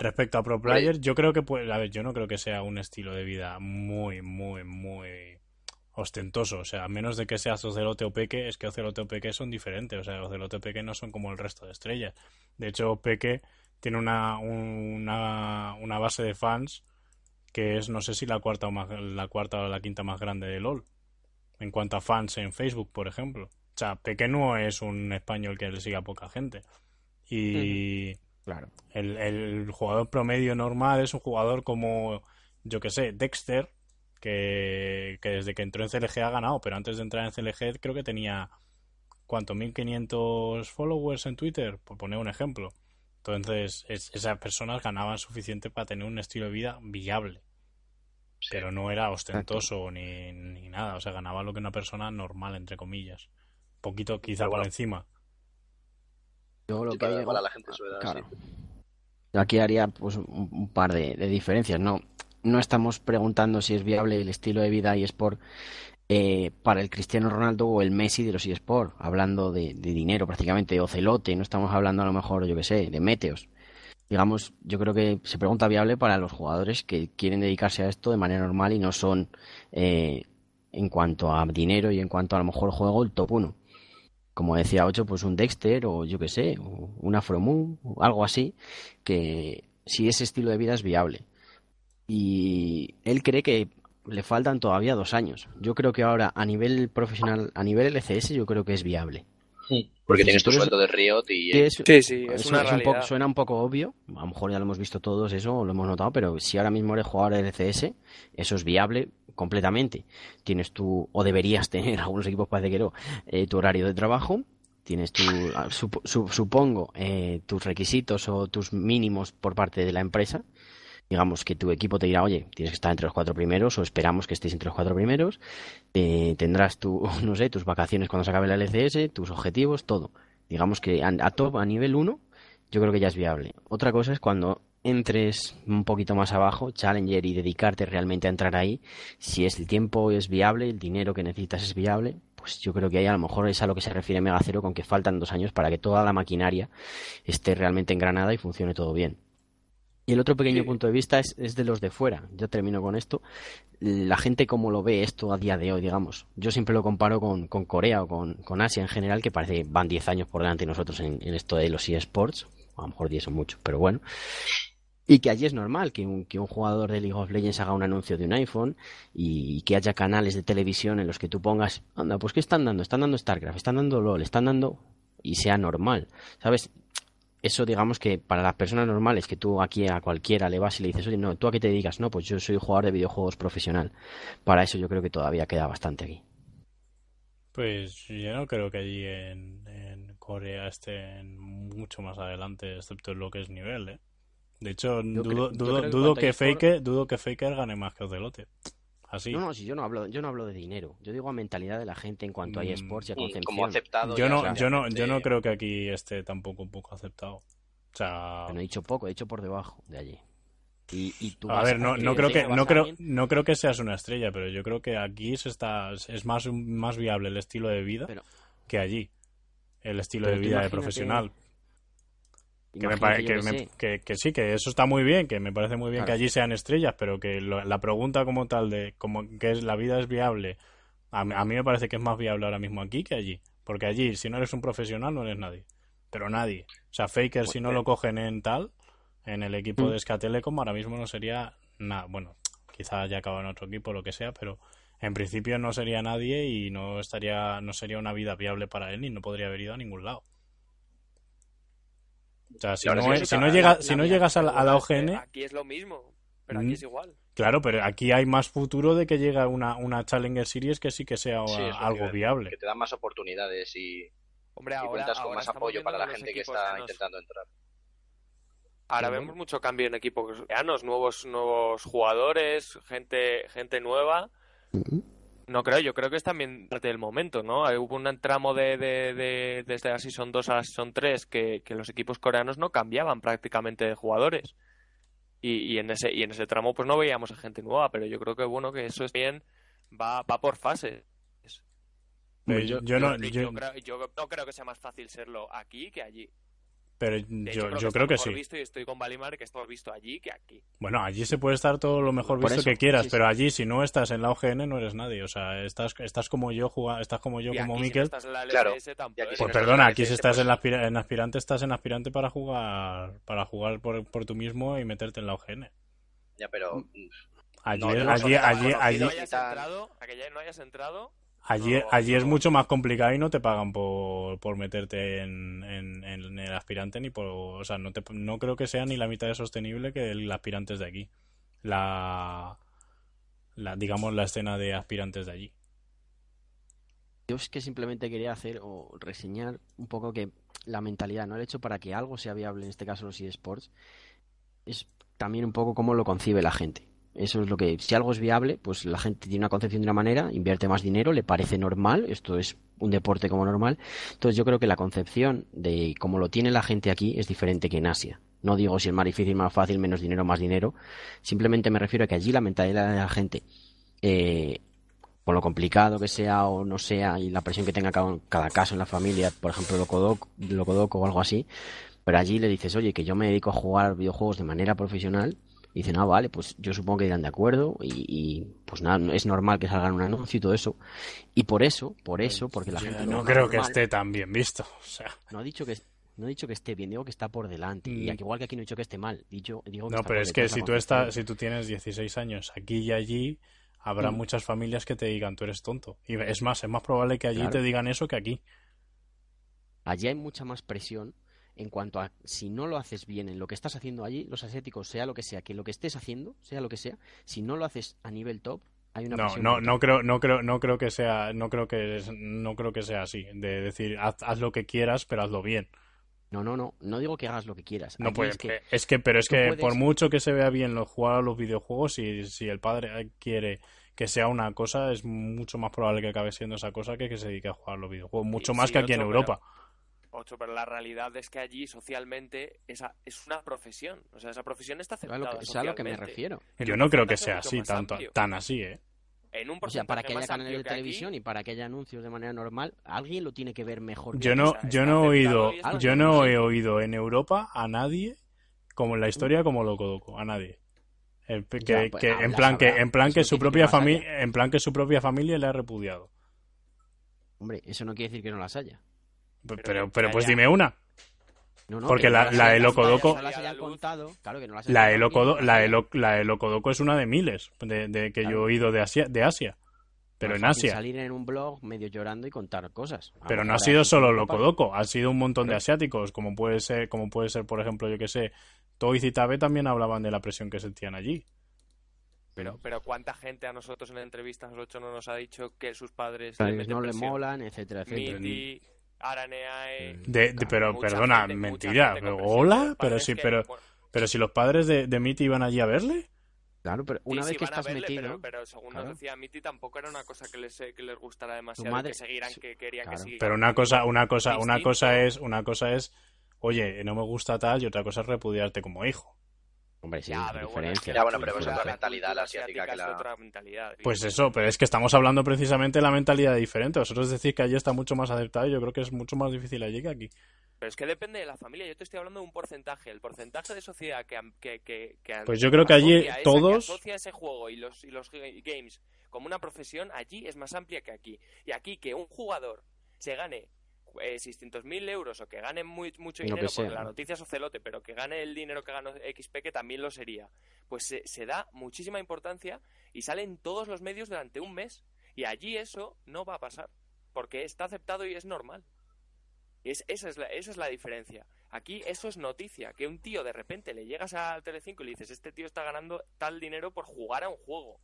Respecto a pro players, yo creo que puede, a ver, yo no creo que sea un estilo de vida muy, muy, muy ostentoso. O sea, a menos de que seas Ocelote o Peque, es que Ocelote o Peque son diferentes. O sea, Ocelote o Peque no son como el resto de estrellas. De hecho, Peque tiene una, una, una base de fans que es, no sé si la cuarta o, más, la cuarta o la quinta más grande de LOL. En cuanto a fans en Facebook, por ejemplo. O sea, Peque no es un español que le siga a poca gente. Y Claro. el, el jugador promedio normal es un jugador como, yo que sé, Dexter, que, que desde que entró en CLG ha ganado, pero antes de entrar en CLG creo que tenía, ¿cuánto? 1500 followers en Twitter, por poner un ejemplo. Entonces, es- esas personas ganaban suficiente para tener un estilo de vida viable, Sí. pero no era ostentoso ni, ni nada, o sea, ganaba lo que una persona normal, entre comillas. Un poquito quizá por encima. Yo lo Sí, que para- haría- para la gente claro. sí. Yo aquí haría pues un, un par de, de diferencias. No, no estamos preguntando si es viable el estilo de vida eSport eh, para el Cristiano Ronaldo o el Messi de los eSport, hablando de, dinero prácticamente, o celote, no estamos hablando a lo mejor, yo que sé, de Meteos. Digamos, yo creo que se pregunta viable para los jugadores que quieren dedicarse a esto de manera normal y no son, eh, en cuanto a dinero y en cuanto a, lo mejor juego, el top 1 como decía Ocho, pues un Dexter o yo que sé, o un algo así, que si ese estilo de vida es viable. Y él cree que le faltan todavía dos años. Yo creo que ahora a nivel profesional, a nivel LCS, yo creo que es viable. Porque Si tienes tu sueldo de Riot y... Sí, es- Sí, sí, es eso una es un realidad. poco- suena un poco obvio, a lo mejor ya lo hemos visto todos eso, o lo hemos notado, pero si ahora mismo eres jugador de LCS, eso es viable completamente. Tienes tu, o deberías tener, algunos equipos parece que no, eh, tu horario de trabajo, tienes tu, ah, sup- su- supongo, eh, tus requisitos o tus mínimos por parte de la empresa. Digamos que tu equipo te dirá, oye, tienes que estar entre los cuatro primeros o esperamos que estés entre los cuatro primeros. Eh, tendrás tu, no sé, tus vacaciones cuando se acabe la LCS, tus objetivos, todo. Digamos que a, top, a nivel 1, yo creo que ya es viable. Otra cosa es cuando entres un poquito más abajo, Challenger, y dedicarte realmente a entrar ahí, si es el tiempo es viable, el dinero que necesitas es viable, pues yo creo que ahí a lo mejor es a lo que se refiere Megacero con que faltan dos años para que toda la maquinaria esté realmente engranada y funcione todo bien. Y el otro pequeño Sí. punto de vista es, es de los de fuera. Yo termino con esto. La gente como lo ve esto a día de hoy, digamos. Yo siempre lo comparo con, con Corea o con, con Asia en general, que parece que van 10 años por delante de nosotros en, en esto de los eSports. A lo mejor 10 son mucho, pero bueno. Y que allí es normal que un, que un jugador de League of Legends haga un anuncio de un iPhone y, que haya canales de televisión en los que tú pongas, anda, pues ¿qué están dando? Están dando StarCraft, están dando LOL, están dando... y sea normal, ¿sabes? Eso digamos que para las personas normales, que tú aquí a cualquiera le vas y le dices, oye, no, ¿tú a qué te dedicas? No, pues yo soy jugador de videojuegos profesional. Para eso yo creo que todavía queda bastante aquí. Pues yo no creo que allí en, en Corea estén mucho más adelante, excepto en lo que es nivel, ¿eh? De hecho, Yo dudo, creo- dudo, que Faker, dudo que Faker gane más que Ocelote. Así. No, no, si yo no hablo, yo no hablo de dinero, yo digo a mentalidad de la gente en cuanto a Mm, eSports y a concepción. como aceptado. yo no, yo no, yo no creo que aquí esté tampoco un poco aceptado. O sea, Pero he dicho poco, he dicho por debajo de allí. Y, y tú a ver, no, no creo que, no creo, no creo que seas una estrella, pero yo creo que aquí se está, es más, más viable el estilo de vida Pero- que allí. El estilo de vida de profesional. Que, me que, me- que- que sí, que eso está muy bien, que me parece muy bien Claro. que allí sean estrellas, pero que lo- la pregunta como tal de como que es la vida es viable, a, mí- a mí me parece que es más viable ahora mismo aquí que allí. Porque allí, si no eres un profesional, no eres nadie. Pero nadie. O sea, Faker, si no lo cogen en tal, en el equipo Mm. de Scatelecom, ahora mismo no sería nada. Bueno, quizás ya acaba en otro equipo, lo que sea, pero en principio no sería nadie y no estaría no sería una vida viable para él y no podría haber ido a ningún lado. O sea, si no, es si sí, llega, la- si no llegas a la, a OGN, Aquí es lo mismo, pero aquí Mm. es igual. claro, pero aquí hay más futuro de que llegue una, una Challenger Series que sí que sea Sí, que algo viable. Que te dan más oportunidades y, Hombre, y ahora, cuentas con ahora más apoyo para la gente que está nos- intentando entrar. Ahora Sí, vemos mucho cambio en equipos nuevos, nuevos jugadores, gente, gente nueva. No creo, yo creo que es también parte del momento, ¿no? Eh, Hubo un tramo de, de, de- desde la Season 2 a la Season 3 que, que los equipos coreanos no cambiaban prácticamente de jugadores. Y, y en ese, y en ese tramo pues no veíamos a gente nueva, pero yo creo que bueno que eso es bien, va, va por fases. Pero Yo- yo, no, yo, yo- creo, yo no creo que sea más fácil serlo aquí que allí. Pero yo, hecho, yo está creo que mejor sí. visto y estoy con Valimar que está visto allí que aquí. Bueno, allí se puede estar todo lo mejor Por visto eso, que quieras, sí, pero sí. allí si no estás en la OGN no eres nadie. O sea, estás, estás como yo, juga- estás como yo, Y como aquí, si no Mikel. estás en la Claro, tampoco aquí si Pues perdona, aquí si estás en, la aspira- en aspirante, estás en aspirante para jugar para jugar por, por tú mismo y meterte en la OGN. Ya, pero Allí, No, allí, allí, allí, no y hayas tan- entrado, a que ya no hayas entrado. Allí, no- allí es mucho más complicado y no te pagan por, por meterte en, en- en el aspirante ni por... O sea, no, te, no creo que sea ni la mitad de sostenible que el aspirante es de aquí. La, la, digamos, la escena de aspirantes de allí. Yo es que simplemente quería hacer o reseñar un poco que la mentalidad, ¿no? El hecho para que algo sea viable, en este caso los eSports, es también un poco cómo lo concibe la gente. Eso es lo que, si algo es viable, pues la gente tiene una concepción de una manera, invierte más dinero, le parece normal, esto es un deporte como normal. Entonces yo creo que la concepción de cómo lo tiene la gente aquí es diferente que en Asia. No digo si es más difícil, más fácil, menos dinero, más dinero. Simplemente me refiero a que allí la mentalidad de la gente eh, lo complicado que sea o no sea y la presión que tenga cada, cada caso en la familia, por ejemplo, Locodoc, Locodoc o algo así, pero allí le dices, oye, que yo me dedico a jugar videojuegos de manera profesional, y dicen, ah, vale, pues yo supongo que irán de acuerdo y, y, pues nada, es normal que salgan un anuncio y todo eso. Y por eso, por eso, porque la Yo gente... no creo que esté tan bien visto. O sea, No ha dicho que... No he dicho que esté bien, digo que está por delante. Y Mm. igual que aquí no he dicho que esté mal. Dicho, digo que no, está pero por es que si tú, estás, si tú tienes 16 años aquí y allí, habrá Mm. muchas familias que te digan tú eres tonto. Y es más, es más probable que allí Claro. te digan eso que aquí. Allí hay mucha más presión en cuanto a si no lo haces bien en lo que estás haciendo allí, los asiáticos, sea lo que sea, que lo que estés haciendo, sea lo que sea, si no lo haces a nivel top, hay una no, no, no creo, no creo, no creo que sea, no creo que, no creo que sea así, de decir haz, haz lo que quieras, pero hazlo bien. No, no, no, no digo que hagas lo que quieras. No puede, es, que, es que, pero es que por mucho que se vea bien los jugar a los videojuegos, si, si el padre quiere que sea una cosa, es mucho más probable que acabe siendo esa cosa que que se dedique a jugar a los videojuegos, mucho más que aquí en Europa. 8, pero la realidad es que allí socialmente esa, es una profesión. O sea, esa profesión está aceptada. Claro, es a lo que me refiero. Yo no creo que sea así, tanto, tan así, ¿eh? O sea, para que haya canales de televisión y para que haya anuncios de manera normal, alguien lo tiene que ver mejor. Yo no, yo no he oído, yo no he oído en Europa a nadie como en la historia como loco doco, a nadie. Pues, que, en plan que en plan que su propia familia en plan que su propia familia le ha repudiado. Hombre, eso no quiere decir que no las haya. Pe- Pero Pero pues dime una. No, no, Porque que la- no la La contado Elocodo, bien, la, Elo- la Elocodoco es una de miles de, de que yo he oído de Asia, de Asia. Pero en Asia. salir en un blog medio llorando y contar cosas. A Pero no ha sido solo Locodoco, ha sido un montón de asiáticos, como puede ser, como puede ser, por ejemplo, yo que sé, Toys y Tabe también hablaban de la presión que sentían allí. Pero, pero ¿cuánta gente a nosotros en entrevistas ocho no nos ha dicho que sus padres no le molan, etcétera, etcétera. Araneae... De, de- pero, perdona, gente- mentira, pero hola, pero sí, pero, pero si los padres de, de Mitty iban allí a verle, Claro, pero una sí, vez sí, que estás verle, metido, Pero, pero según claro. nos decía Miti, tampoco era una cosa que les, eh, que les gustara demasiado. madre- que seguiran, sí, que querían claro. que siguieran. pero una cosa, una cosa, una cosa es, una cosa es, oye, no me gusta tal, y otra cosa es repudiarte como hijo. Hombre, sí, Ya, hay pero bueno, diferencia. Ya, bueno, pero es otra mentalidad la asiática que es la- otra mentalidad. Pues eso, pero es que estamos hablando precisamente de la mentalidad diferente. Vosotros decís que allí está mucho más aceptado y yo creo que es mucho más difícil allí que aquí. Pero es que depende de la familia. Yo te estoy hablando de un porcentaje. El porcentaje de sociedad que, que, que, que Pues yo creo que allí esa- todos- que asocia ese juego y los, y los ga- games como una profesión, allí es más amplia que aquí. Y aquí que un jugador se gane eh, 600.000 euros o que gane muy, mucho dinero, que porque la noticia es ocelote, pero que gane el dinero que ganó XP, que también lo sería, pues se, se da muchísima importancia y sale en todos los medios durante un mes. Y allí eso no va a pasar, porque está aceptado y es normal. Es, esa, es la, esa es la diferencia. Aquí eso es noticia, que un tío de repente le llegas al Telecinco y le dices, este tío está ganando tal dinero por jugar a un juego.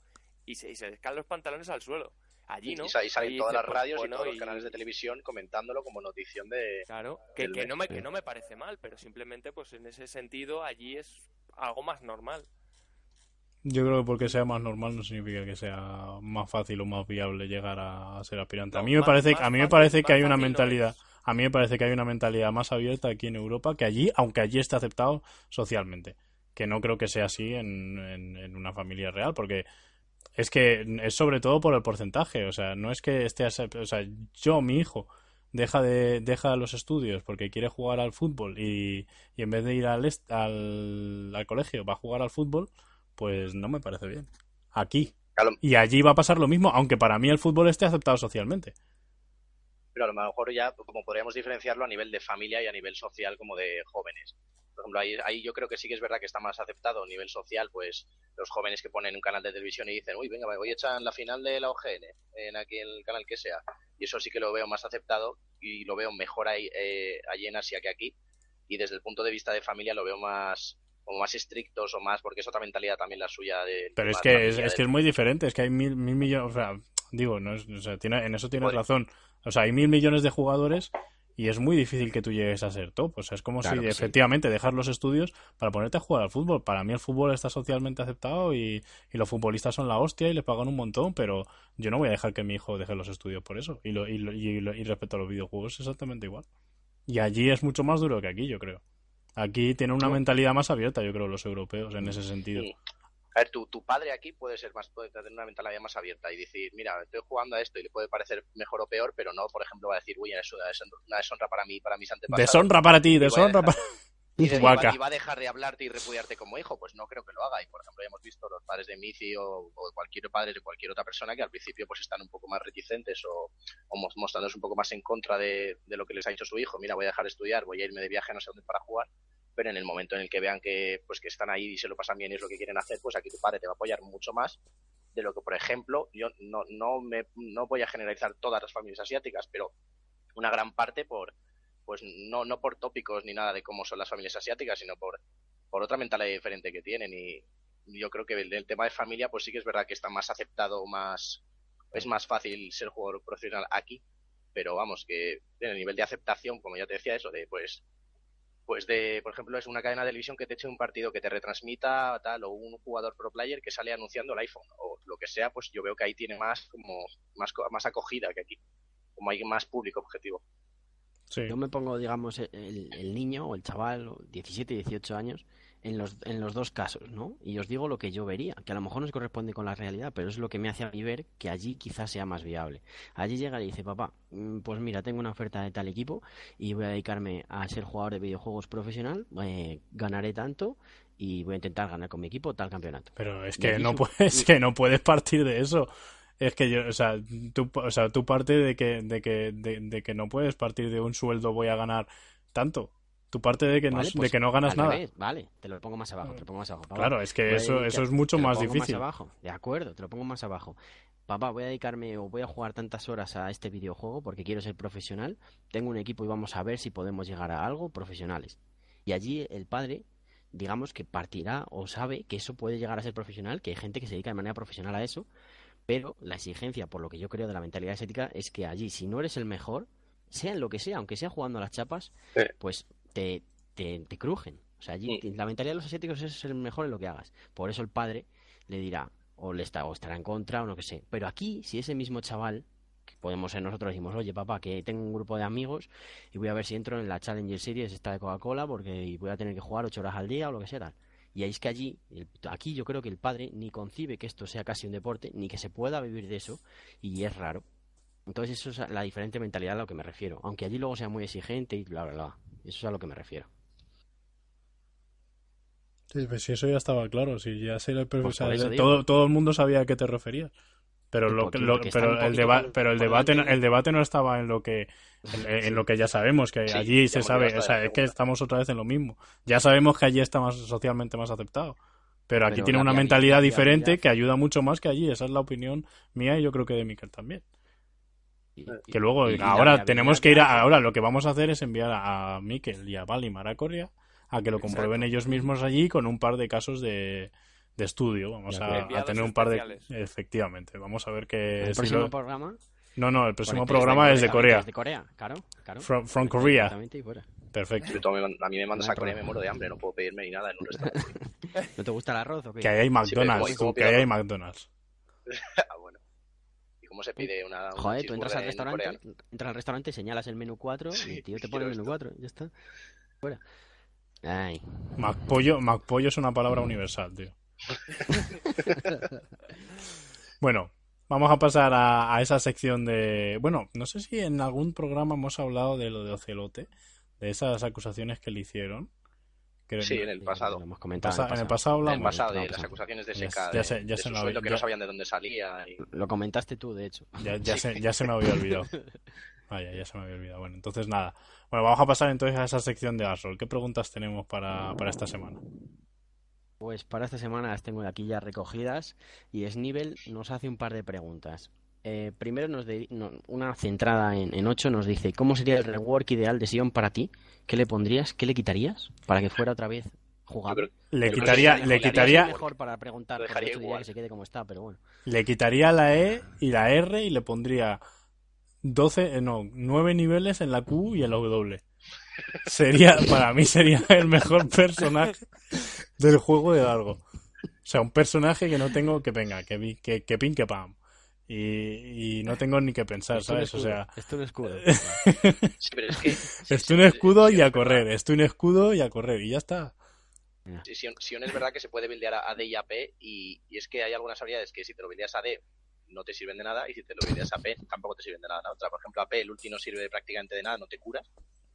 Y se, y se les caen los pantalones al suelo. Allí no. Y, sa- y salen todas las radios bueno, y todos los canales de televisión comentándolo como notición de... Claro, que, no me, que no me parece mal, pero simplemente pues en ese sentido allí es algo más normal. Yo creo que porque sea más normal no significa que sea más fácil o más viable llegar a, a ser aspirante. a mí me más- parece, más a mí me parece que hay una no mentalidad, a mí me parece que hay una mentalidad más abierta aquí en Europa que allí, aunque allí esté aceptado socialmente. Que no creo que sea así en, en, en una familia real, porque es que es sobre todo por el porcentaje. O sea, no es que esté, o sea, yo, mi hijo, deja de deja los estudios porque quiere jugar al fútbol y, y en vez de ir al, est- al, al colegio va a jugar al fútbol, pues no me parece bien. Aquí. Y allí va a pasar lo mismo, aunque para mí el fútbol esté aceptado socialmente. pero a lo mejor ya como podríamos diferenciarlo a nivel de familia y a nivel social como de jóvenes. Por ejemplo, ahí, ahí yo creo que sí que es verdad que está más aceptado a nivel social, pues los jóvenes que ponen un canal de televisión y dicen, uy, venga, voy a echar la final de la OGN en aquí en el canal que sea. Y eso sí que lo veo más aceptado y lo veo mejor ahí, eh, allí en Asia que aquí. Y desde el punto de vista de familia lo veo más como más estrictos o más, porque es otra mentalidad también la suya de... Pero es que es, que es muy diferente, es que hay mil, mil millones, o sea, digo, no es- o sea, tiene, en eso tienes razón. O sea, hay mil millones de jugadores y es muy difícil que tú llegues a ser top. O sea, es como Claro si que sí. efectivamente dejar los estudios para ponerte a jugar al fútbol. Para mí el fútbol está socialmente aceptado y, y los futbolistas son la hostia y les pagan un montón, pero yo no voy a dejar que mi hijo deje los estudios por eso. Y, lo, y, lo- y, lo- y respecto a los videojuegos es exactamente igual. Y allí es mucho más duro que aquí, yo creo. Aquí tienen una mentalidad más abierta, yo creo, los europeos en ese sentido. A ver, tu, tu padre aquí puede ser más, puede tener una mentalidad más abierta y decir, mira, estoy jugando a esto y le puede parecer mejor o peor, pero no, por ejemplo, va a decir, uy, es una deshonra para mí, para mis antepasados. Deshonra para ti, deshonra para... Y, de- y va, y va a dejar de hablarte y repudiarte como hijo, pues no creo que lo haga. Y por ejemplo, ya hemos visto los padres de Mici o, o cualquier padre de cualquier otra persona que al principio pues están un poco más reticentes o, o mos- mostrándose un poco más en contra de, de lo que les ha dicho su hijo. Mira, voy a dejar de estudiar, voy a irme de viaje a no sé dónde para jugar. Pero en el momento en el que vean que pues que están ahí y se lo pasan bien y es lo que quieren hacer, pues aquí tu padre te va a apoyar mucho más de lo que, por ejemplo, yo no, no, me, no voy a generalizar todas las familias asiáticas, pero una gran parte por, pues no, no por tópicos ni nada de cómo son las familias asiáticas, sino por, por otra mentalidad diferente que tienen. Y yo creo que el, tema de familia, pues sí que es verdad que está más aceptado, más es más fácil ser jugador profesional aquí, pero vamos, que en el nivel de aceptación, como ya te decía, eso de pues pues de, por ejemplo, es una cadena de televisión que te eche un partido que te retransmita tal, o un jugador pro player que sale anunciando el iPhone, o lo que sea, pues yo veo que ahí tiene más como más, más acogida que aquí, como hay más público objetivo. Sí. Yo me pongo, digamos, el, el niño o el chaval, o 17, 18 años, en los, en los dos casos, ¿no? Y os digo lo que yo vería, que a lo mejor no se corresponde con la realidad, pero es lo que me hace a mí ver que allí quizás sea más viable. Allí llega y dice, papá, mm, pues mira, tengo una oferta de tal equipo y voy a dedicarme a ser jugador de videojuegos profesional, eh, ganaré tanto y voy a intentar ganar con mi equipo tal campeonato. Pero es que no su- puedes, y- que no puedes partir de eso. Es que yo, o sea, tú, o sea, tú parte de que, de que, de, de que no puedes partir de un sueldo voy a ganar tanto. Tu parte de que, no, de pues, que no ganas nada. revés, vale, te lo pongo más abajo, te lo pongo más abajo. Papá, Claro, es que voy eso, eso es mucho te lo más pongo difícil. abajo. De acuerdo, te lo pongo más abajo. Papá, voy a dedicarme o voy a jugar tantas horas a este videojuego porque quiero ser profesional. Tengo un equipo y vamos a ver si podemos llegar a algo profesionales. Y allí el padre, digamos que partirá o sabe que eso puede llegar a ser profesional, que hay gente que se dedica de manera profesional a eso, pero la exigencia, por lo que yo creo de la mentalidad ética, es que allí, si no eres el mejor, sea en lo que sea, aunque sea jugando a las chapas, Sí. pues te, te, te crujen. O sea, allí Mm. la mentalidad de los asiáticos es el mejor en lo que hagas. Por eso el padre le dirá, o le está, o estará en contra, o no que sé. Pero aquí, si ese mismo chaval, que podemos ser nosotros, decimos, oye papá, que tengo un grupo de amigos y voy a ver si entro en la Challenger Series esta de Coca-Cola porque voy a tener que jugar ocho horas al día o lo que sea. Y ahí es que allí, aquí yo creo que el padre ni concibe que esto sea casi un deporte, ni que se pueda vivir de eso, y es raro. Entonces eso es la diferente mentalidad a lo que me refiero. Aunque allí luego sea muy exigente y bla, bla, bla. Eso es a lo que me refiero. Sí, pues si eso ya estaba claro, si ya se le Pues todo, todo el mundo sabía a qué te referías. Pero lo, que- lo- pero el poquito debate por- pero el por debate no- delante. el debate no estaba en lo que en, en lo que ya sabemos que Sí, allí se sabe, o sea, es que estamos otra vez en lo mismo. Ya sabemos que allí está más socialmente más aceptado. Pero aquí Pero tiene una mentalidad diferente que ayuda mucho más que allí. Esa es la opinión mía y yo creo que de Mikel también. Y- Que luego, y- y la ahora tenemos que ir a, de- ahora lo que vamos a hacer es enviar a, a Mikel y a Valimar a Corea a que lo comprueben ellos mismos allí con un par de casos de, de estudio. Vamos De a, tener un par de... Efectivamente, vamos a ver que... el si próximo lo- programa. No, no, el próximo programa es de Corea. desde Corea, claro, claro. From, from Korea. Perfecto. Yo a mí me mandas No a Corea y me muero de hambre, no puedo pedirme ni nada en un restaurante. ¿No te gusta el arroz o qué? Que ahí hay McDonald's, ¿cómo- cómo que ahí hay? McDonald's. ah, bueno. ¿Y cómo se pide una un Joder, tú entras al en restaurante, coreano? entras al restaurante, señalas el menú 4 y Sí, el tío te pone el menú esto. 4, ya está. Fuera. Ay, McPollo, McPollo es una palabra universal, tío. bueno, vamos a pasar a, a esa sección de... Bueno, no sé si en algún programa hemos hablado de lo de Ocelote, de esas acusaciones que le hicieron. Creo- Sí, en el pasado. Lo hemos comentado. Pasa- en el pasado. En el hablamos. pasado, de las acusaciones de Ya- SK, ya de, se- ya de se su me sueldo había- que ya- no sabían de dónde salía. y- Lo comentaste tú, de hecho. Ya, ya, se, ya se me había olvidado. Vaya, ya se me había olvidado. Bueno, entonces nada. Bueno, vamos a pasar entonces a esa sección de Asrol. ¿Qué preguntas tenemos para, para esta semana? Pues para esta semana las tengo aquí ya recogidas y Snivel nos hace un par de preguntas. Eh, primero nos de- no, una centrada en, en 8 nos dice ¿Cómo sería el rework ideal de Sion para ti? ¿Qué le pondrías? ¿Qué le quitarías? Para que fuera otra vez jugable. creo- Le quitaría, le quitaría, mejor para preguntar, dejaría igual. que se quede como está, pero bueno. le quitaría la E y la R y le pondría 12, eh, no, 9 niveles en la Q y en la W. Sería, para mí sería el mejor personaje del juego de largo. O sea, un personaje que no tengo que venga, que, vi- que, que pin que pam. Y, y no tengo ni que pensar, ¿sabes? O sea, esto un escudo. Sí, pero es que... un escudo y a correr, estoy un escudo y a correr, y ya está. Sí, Sion, Sion es verdad que se puede buildear a, a D y a P y, y es que hay algunas habilidades que si te lo buildeas a D no te sirven de nada y si te lo buildeas a P tampoco te sirven de nada. La otra, por ejemplo, a P el ulti no sirve prácticamente de nada, no te curas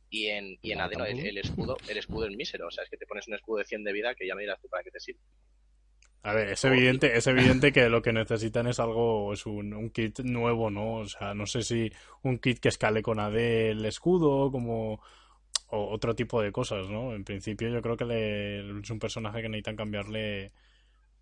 y en, y en No, AD no, el, tampoco. el escudo el escudo es mísero, o sea, es que te pones un escudo de 100 de vida que ya me dirás tú para qué te sirve. A ver, es evidente, es evidente que lo que necesitan es algo, es un, un kit nuevo, ¿no? O sea, no sé si un kit que escale con AD el escudo, como o otro tipo de cosas, ¿no? En principio yo creo que le- es un personaje que necesitan cambiarle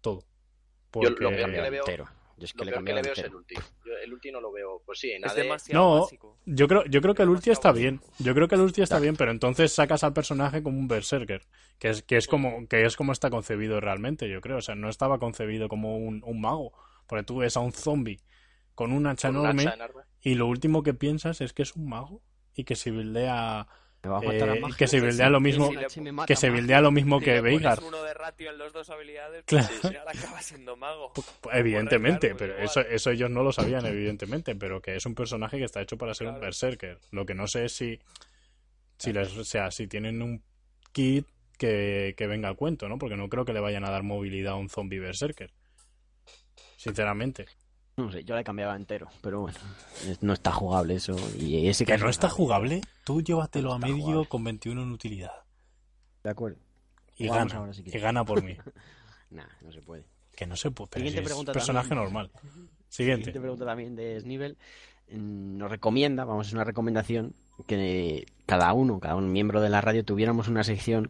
todo. Yo lo Porque... peor que le veo- Entero. Yo es que Lo le peor que le veo es el ulti. Yo el ulti no lo veo, pues sí, en Es AD demasiado No, básico. Yo creo, yo creo que el ulti está bien. Yo creo que el ulti está Claro. bien, pero entonces sacas al personaje como un berserker, que es, que es como, que es como está concebido realmente, yo creo. O sea, no estaba concebido como un, un mago. Porque tú ves a un zombie con un hacha enorme y lo último que piensas es que es un mago y que se buildea Eh, que se buildea lo mismo que se buildea lo mismo Si que Veigar. uno de ratio en las dos habilidades, Claro. pues al final acaba siendo mago. Evidentemente, Pues pero igual. eso, eso ellos no lo sabían, evidentemente, pero que es un personaje que está hecho para ser un berserker. Lo que no sé es si, si les, o sea, si tienen un kit que, que venga a cuento, ¿no? Porque no creo que le vayan a dar movilidad a un zombie berserker. Sinceramente. No sé, yo le cambiaba entero, pero bueno, no está jugable eso. Y ese Que no está jugable, tú llévatelo No a medio jugable. con 21 en utilidad. De acuerdo. Y Jugamos gana. ahora si y gana por mí. Nah, no se puede. Que no se puede. pero Siguiente si es pregunta personaje también. normal. Siguiente Siguiente. pregunta también de Snivel. Mm, Nos recomienda, vamos, es una recomendación que cada uno, cada un miembro de la radio tuviéramos una sección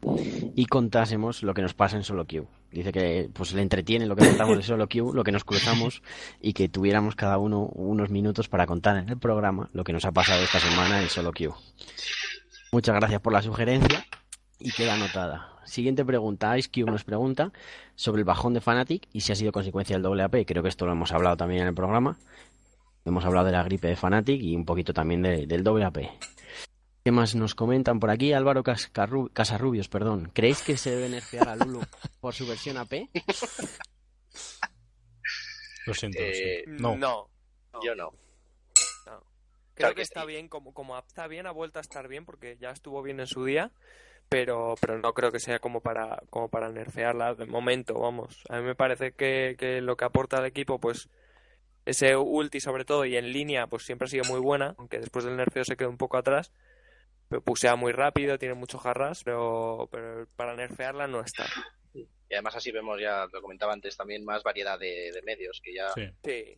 y contásemos lo que nos pasa en Solo Q. Dice que pues le entretiene lo que contamos de Solo Q, lo que nos cruzamos y que tuviéramos cada uno unos minutos para contar en el programa lo que nos ha pasado esta semana en Solo Q. Muchas gracias por la sugerencia y queda anotada. Siguiente pregunta. Ice nos pregunta sobre el bajón de Fnatic y si ha sido consecuencia del WAP. Creo que esto lo hemos hablado también en el programa. Hemos hablado de la gripe de Fnatic y un poquito también de- del WAP. ¿Qué más nos comentan por aquí? Álvaro Cascarru- Casarrubios, perdón. ¿Creéis que se debe nerfear a Lulu por su versión AP? Lo siento. Eh, sí. No. no. Yo no. Creo Claro que que está sí. bien, como, como está bien, ha vuelto a estar bien porque ya estuvo bien en su día, pero, pero no creo que sea como para, como para nerfearla de momento, vamos. A mí me parece que, que lo que aporta al equipo, pues ese ulti sobre todo y en línea, pues siempre ha sido muy buena, aunque después del nerfeo se quedó un poco atrás. Pero pusea muy rápido, tiene mucho jarras, pero, pero para nerfearla no está. Y además así vemos ya, lo comentaba antes también, más variedad de, de medios, que ya... Sí. Sí,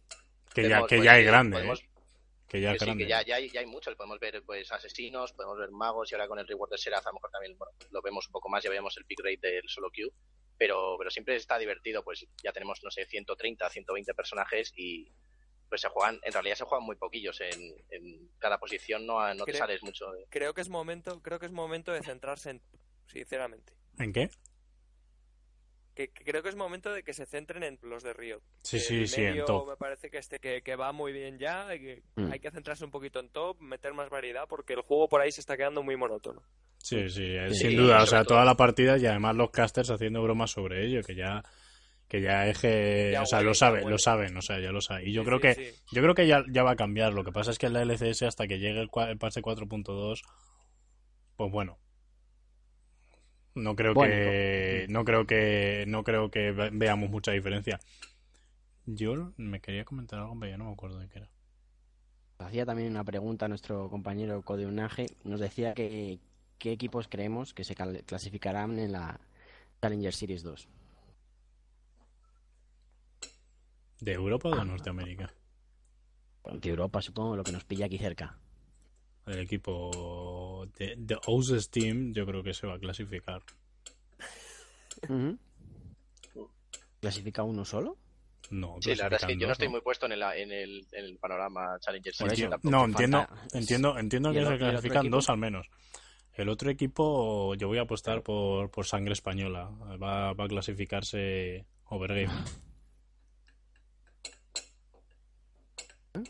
Que ya, que pues, ya hay grande. podemos- ¿eh? Que ya que es sí, grande. que ya, ya, hay, ya hay muchos, podemos ver pues asesinos, podemos ver magos y ahora con el reward de Seraph a lo mejor también bueno, lo vemos un poco más, ya vemos el pick rate del solo queue, pero, pero siempre está divertido, pues ya tenemos, no sé, 130, 120 personajes y pues se juegan, en realidad se juegan muy poquillos en, en cada posición, no, no te sales mucho. de- creo que es momento, creo que es momento de centrarse en, sinceramente. ¿En qué? Que, que creo que es momento de que se centren en los de Riot. Sí, sí, sí, en medio top. me parece que este que, que va muy bien ya, y que Mm. hay que centrarse un poquito en top, meter más variedad, porque el juego por ahí se está quedando muy monótono. Sí, sí, eh, Sí, sin sí, duda. O sea, todo. toda la partida y además los casters haciendo bromas sobre ello, que ya que ya es que, Ya o sea, huele, lo saben, lo saben, o sea, ya lo saben. Y yo Sí, creo sí, que sí. yo creo que ya, ya va a cambiar. Lo que pasa es que en la LCS hasta que llegue el, el parche 4.2 pues bueno. No creo que no creo que no creo que ve- veamos mucha diferencia. Yo me quería comentar algo, pero ya no me acuerdo de qué era. Hacía también una pregunta a nuestro compañero Codeunaje. Nos decía que qué equipos creemos que se clasificarán en la Challenger Series 2. ¿De Europa o de Norteamérica? De Europa, supongo, lo que nos pilla aquí cerca. El equipo de, de Oses Team yo creo que se va a clasificar. ¿Clasifica uno solo? No, Sí, la verdad es que yo no estoy muy puesto en el, en el, en el panorama Challenger Series. No, entiendo, falta- entiendo, entiendo ¿Y que se clasifican dos al menos. El otro equipo yo voy a apostar por, por sangre española. Va, va a clasificarse Overgame.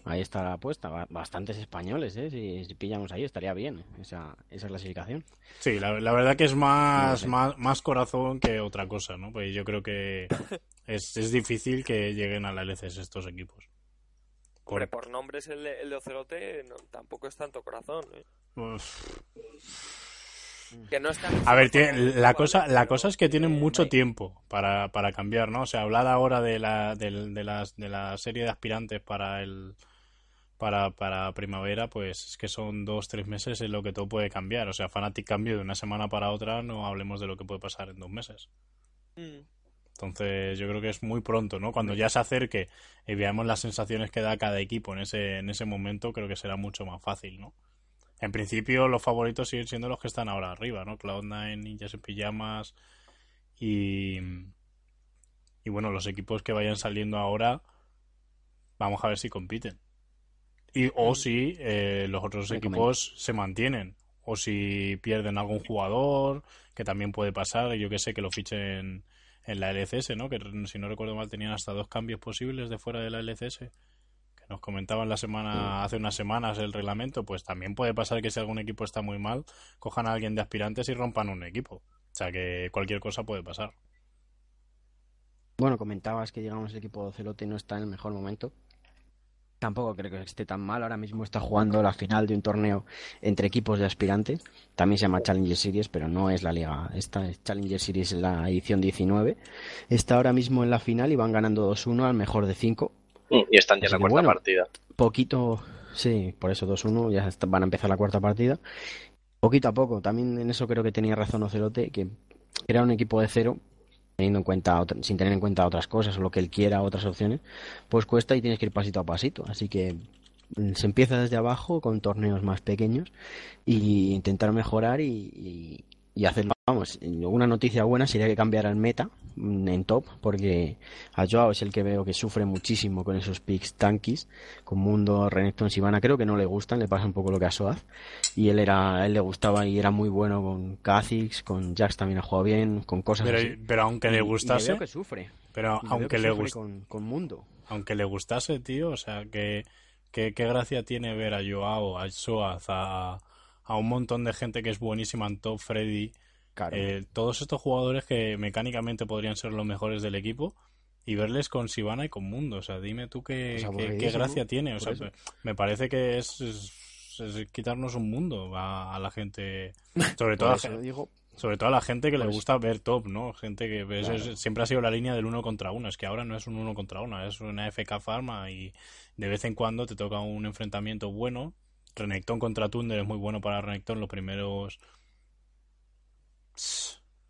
Ahí está la apuesta. Ba- Bastantes españoles, ¿eh? Si, si pillamos ahí estaría bien esa, esa clasificación. Sí, la, la verdad que es más, No sé. más, más corazón que otra cosa, ¿no? Pues yo creo que es, es difícil que lleguen a la LCS estos equipos. Hombre, Por- por nombres el de, el de Ocelote no, tampoco es tanto corazón. ¿eh? Uf. Que no está A ver, la cosa, la cosa es que tienen mucho tiempo para, para cambiar, ¿no? O sea, hablar ahora de la, de, las, de la serie de aspirantes para el para, para primavera, pues es que son dos, tres meses en lo que todo puede cambiar. O sea, Fnatic cambio de una semana para otra, no hablemos de lo que puede pasar en dos meses. Mm. Entonces, yo creo que es muy pronto, ¿no? Cuando ya se acerque y veamos las sensaciones que da cada equipo en ese, en ese momento, creo que será mucho más fácil, ¿no? En principio, los favoritos siguen siendo los que están ahora arriba, ¿no? Cloud9, Ninjas en Pijamas y. Y bueno, los equipos que vayan saliendo ahora, vamos a ver si compiten. Y, o si eh, los otros Me equipos se mantienen. O si pierden algún jugador, que también puede pasar. Yo que sé, que lo fichen en la LCS, ¿no? Que si no recuerdo mal tenían hasta dos cambios posibles de fuera de la LCS. Que nos comentaban la semana, hace unas semanas el reglamento. Pues también puede pasar que si algún equipo está muy mal, cojan a alguien de aspirantes y rompan un equipo. O sea que cualquier cosa puede pasar. Bueno, comentabas que digamos el equipo de Celote no está en el mejor momento. Tampoco creo que esté tan mal. Ahora mismo está jugando la final de un torneo entre equipos de aspirantes. También se llama Challenger Series, pero no es la liga. Esta es Challenger Series en la edición 19. Está ahora mismo en la final y van ganando 2-1 al mejor de 5. Mm, Y están ya en la cuarta bueno. partida. Poquito, sí, por eso 2-1, ya está- van a empezar la cuarta partida. Poquito a poco, también en eso creo que tenía razón Ocelote, que era un equipo de cero, teniendo en cuenta otra- sin tener en cuenta otras cosas o lo que él quiera, otras opciones, pues cuesta y tienes que ir pasito a pasito. Así que se empieza desde abajo con torneos más pequeños y intentar mejorar y, y, y hacerlo. Vamos, una noticia buena sería que cambiara el meta en top, porque a Joao es el que veo que sufre muchísimo con esos picks tankies, con Mundo, Renekton, Sivana, creo que no le gustan, le pasa un poco lo que a Soaz, y él era, a él le gustaba y era muy bueno con Kha'Zix, con Jax también ha jugado bien, con cosas Pero, así. pero aunque le Y- y gustase, veo que sufre. pero aunque que le sufre gust- con, con Mundo. aunque le gustase, tío, o sea, que, que- qué gracia tiene ver a Joao, a Soaz, a, a un montón de gente que es buenísima en top, Freddy, Claro. eh, todos estos jugadores que mecánicamente podrían ser los mejores del equipo y verles con Sivana y con Mundo, o sea, dime tú qué, Pues qué- gracia tiene, o por sea, eso. me- parece que es, es- es quitarnos un mundo a, a la gente, sobre todo a, eso gen- digo, sobre todo a la gente que le Pues- gusta ver top, ¿no? Gente que ves- Claro. es- siempre ha sido la línea del uno contra uno. Es que ahora no es un uno contra uno, es una FK Pharma y de vez en cuando te toca un enfrentamiento bueno. Renekton contra Thunder es muy bueno para Renekton los primeros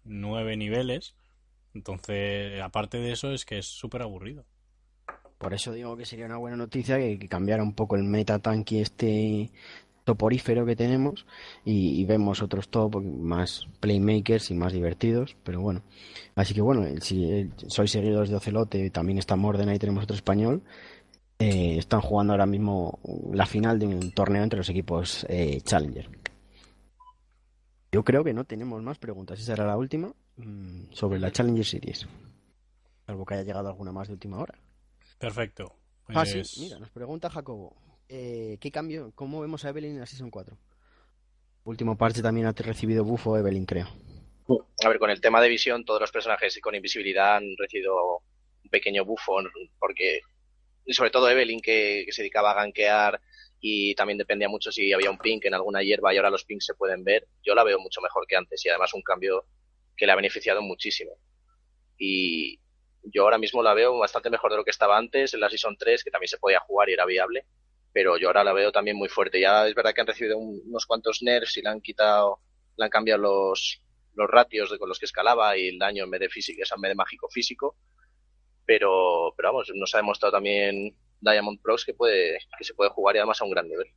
nueve niveles. Entonces, aparte de eso, es que es súper aburrido. Por eso digo que sería una buena noticia que, cambiara un poco el meta tanque este toporífero que tenemos y, y vemos otros top más playmakers y más divertidos, pero bueno. Así que bueno, si eh, sois seguidores de Ocelote, también está Morden y tenemos otro español. Eh, están jugando ahora mismo la final de un torneo entre los equipos eh, Challenger. Yo creo que no tenemos más preguntas. Esa era la última mm, sobre la Challenger Series. Salvo que haya llegado alguna más de última hora. Perfecto. Ah, sí, Pues, mira, nos pregunta Jacobo. eh, ¿Qué cambio? ¿Cómo vemos a Evelyn en la Season 4? Último parche también ha recibido bufo Evelyn, creo. A ver, con el tema de visión, todos los personajes con invisibilidad han recibido un pequeño bufo, porque sobre todo Evelyn, que, se dedicaba a gankear y también dependía mucho si había un pink en alguna hierba y ahora los pinks se pueden ver, yo la veo mucho mejor que antes y además un cambio que le ha beneficiado muchísimo. Y yo ahora mismo la veo bastante mejor de lo que estaba antes en la Season 3, que también se podía jugar y era viable, pero yo ahora la veo también muy fuerte. Ya es verdad que han recibido un- unos cuantos nerfs y le han quitado, le han cambiado los, los ratios de con los que escalaba y el daño en vez físico, es en vez de mágico físico. Pero, pero vamos, nos ha demostrado también Diamond Pros que puede, que se puede jugar y además a un gran nivel.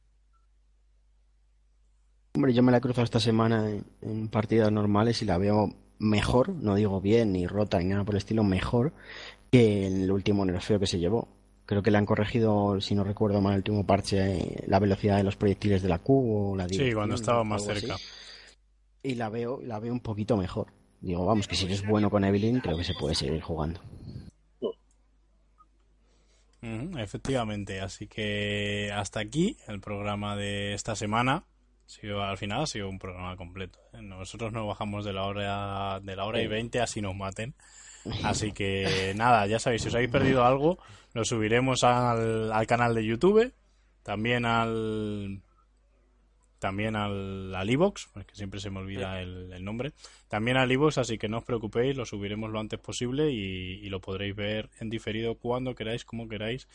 Hombre, yo me la he cruzado esta semana en, en partidas normales y la veo mejor, no digo bien ni rota ni nada por el estilo, mejor que el último nerfeo que se llevó. Creo que le han corregido, si no recuerdo mal, el último parche, eh, la velocidad de los proyectiles de la Q o la sí, cuando estaba más así. cerca. Y la veo, la veo un poquito mejor. Digo, vamos, que si eres bueno con Evelyn, creo que se puede seguir jugando. Efectivamente, así que hasta aquí el programa de esta semana. Ha sido, al final ha sido un programa completo. ¿eh? Nosotros no bajamos de la hora de la hora y 20 así nos maten. Así que nada, ya sabéis, si os habéis perdido algo, lo subiremos al, al canal de YouTube, también al también al, al iVoox, que siempre se me olvida el, el nombre, también al iVoox, así que no os preocupéis, lo subiremos lo antes posible y, y lo podréis ver en diferido cuando queráis, como queráis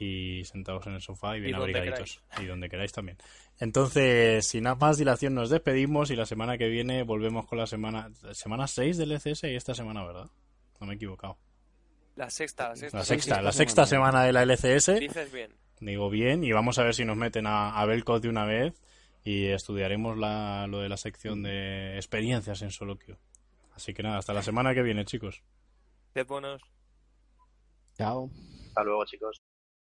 y sentados en el sofá y bien abrigaditos y donde queráis también. Entonces, sin más dilación, nos despedimos y la semana que viene volvemos con la semana semana 6 del ECS y esta semana, ¿verdad? No me he equivocado. La sexta, la sexta. La sexta, la sexta semana. de la LCS. Dices bien. Digo bien, y vamos a ver si nos meten a, a de una vez y estudiaremos la, lo de la sección de experiencias en solo queue. Así que nada, hasta la semana que viene, chicos. Chao. Hasta luego, chicos.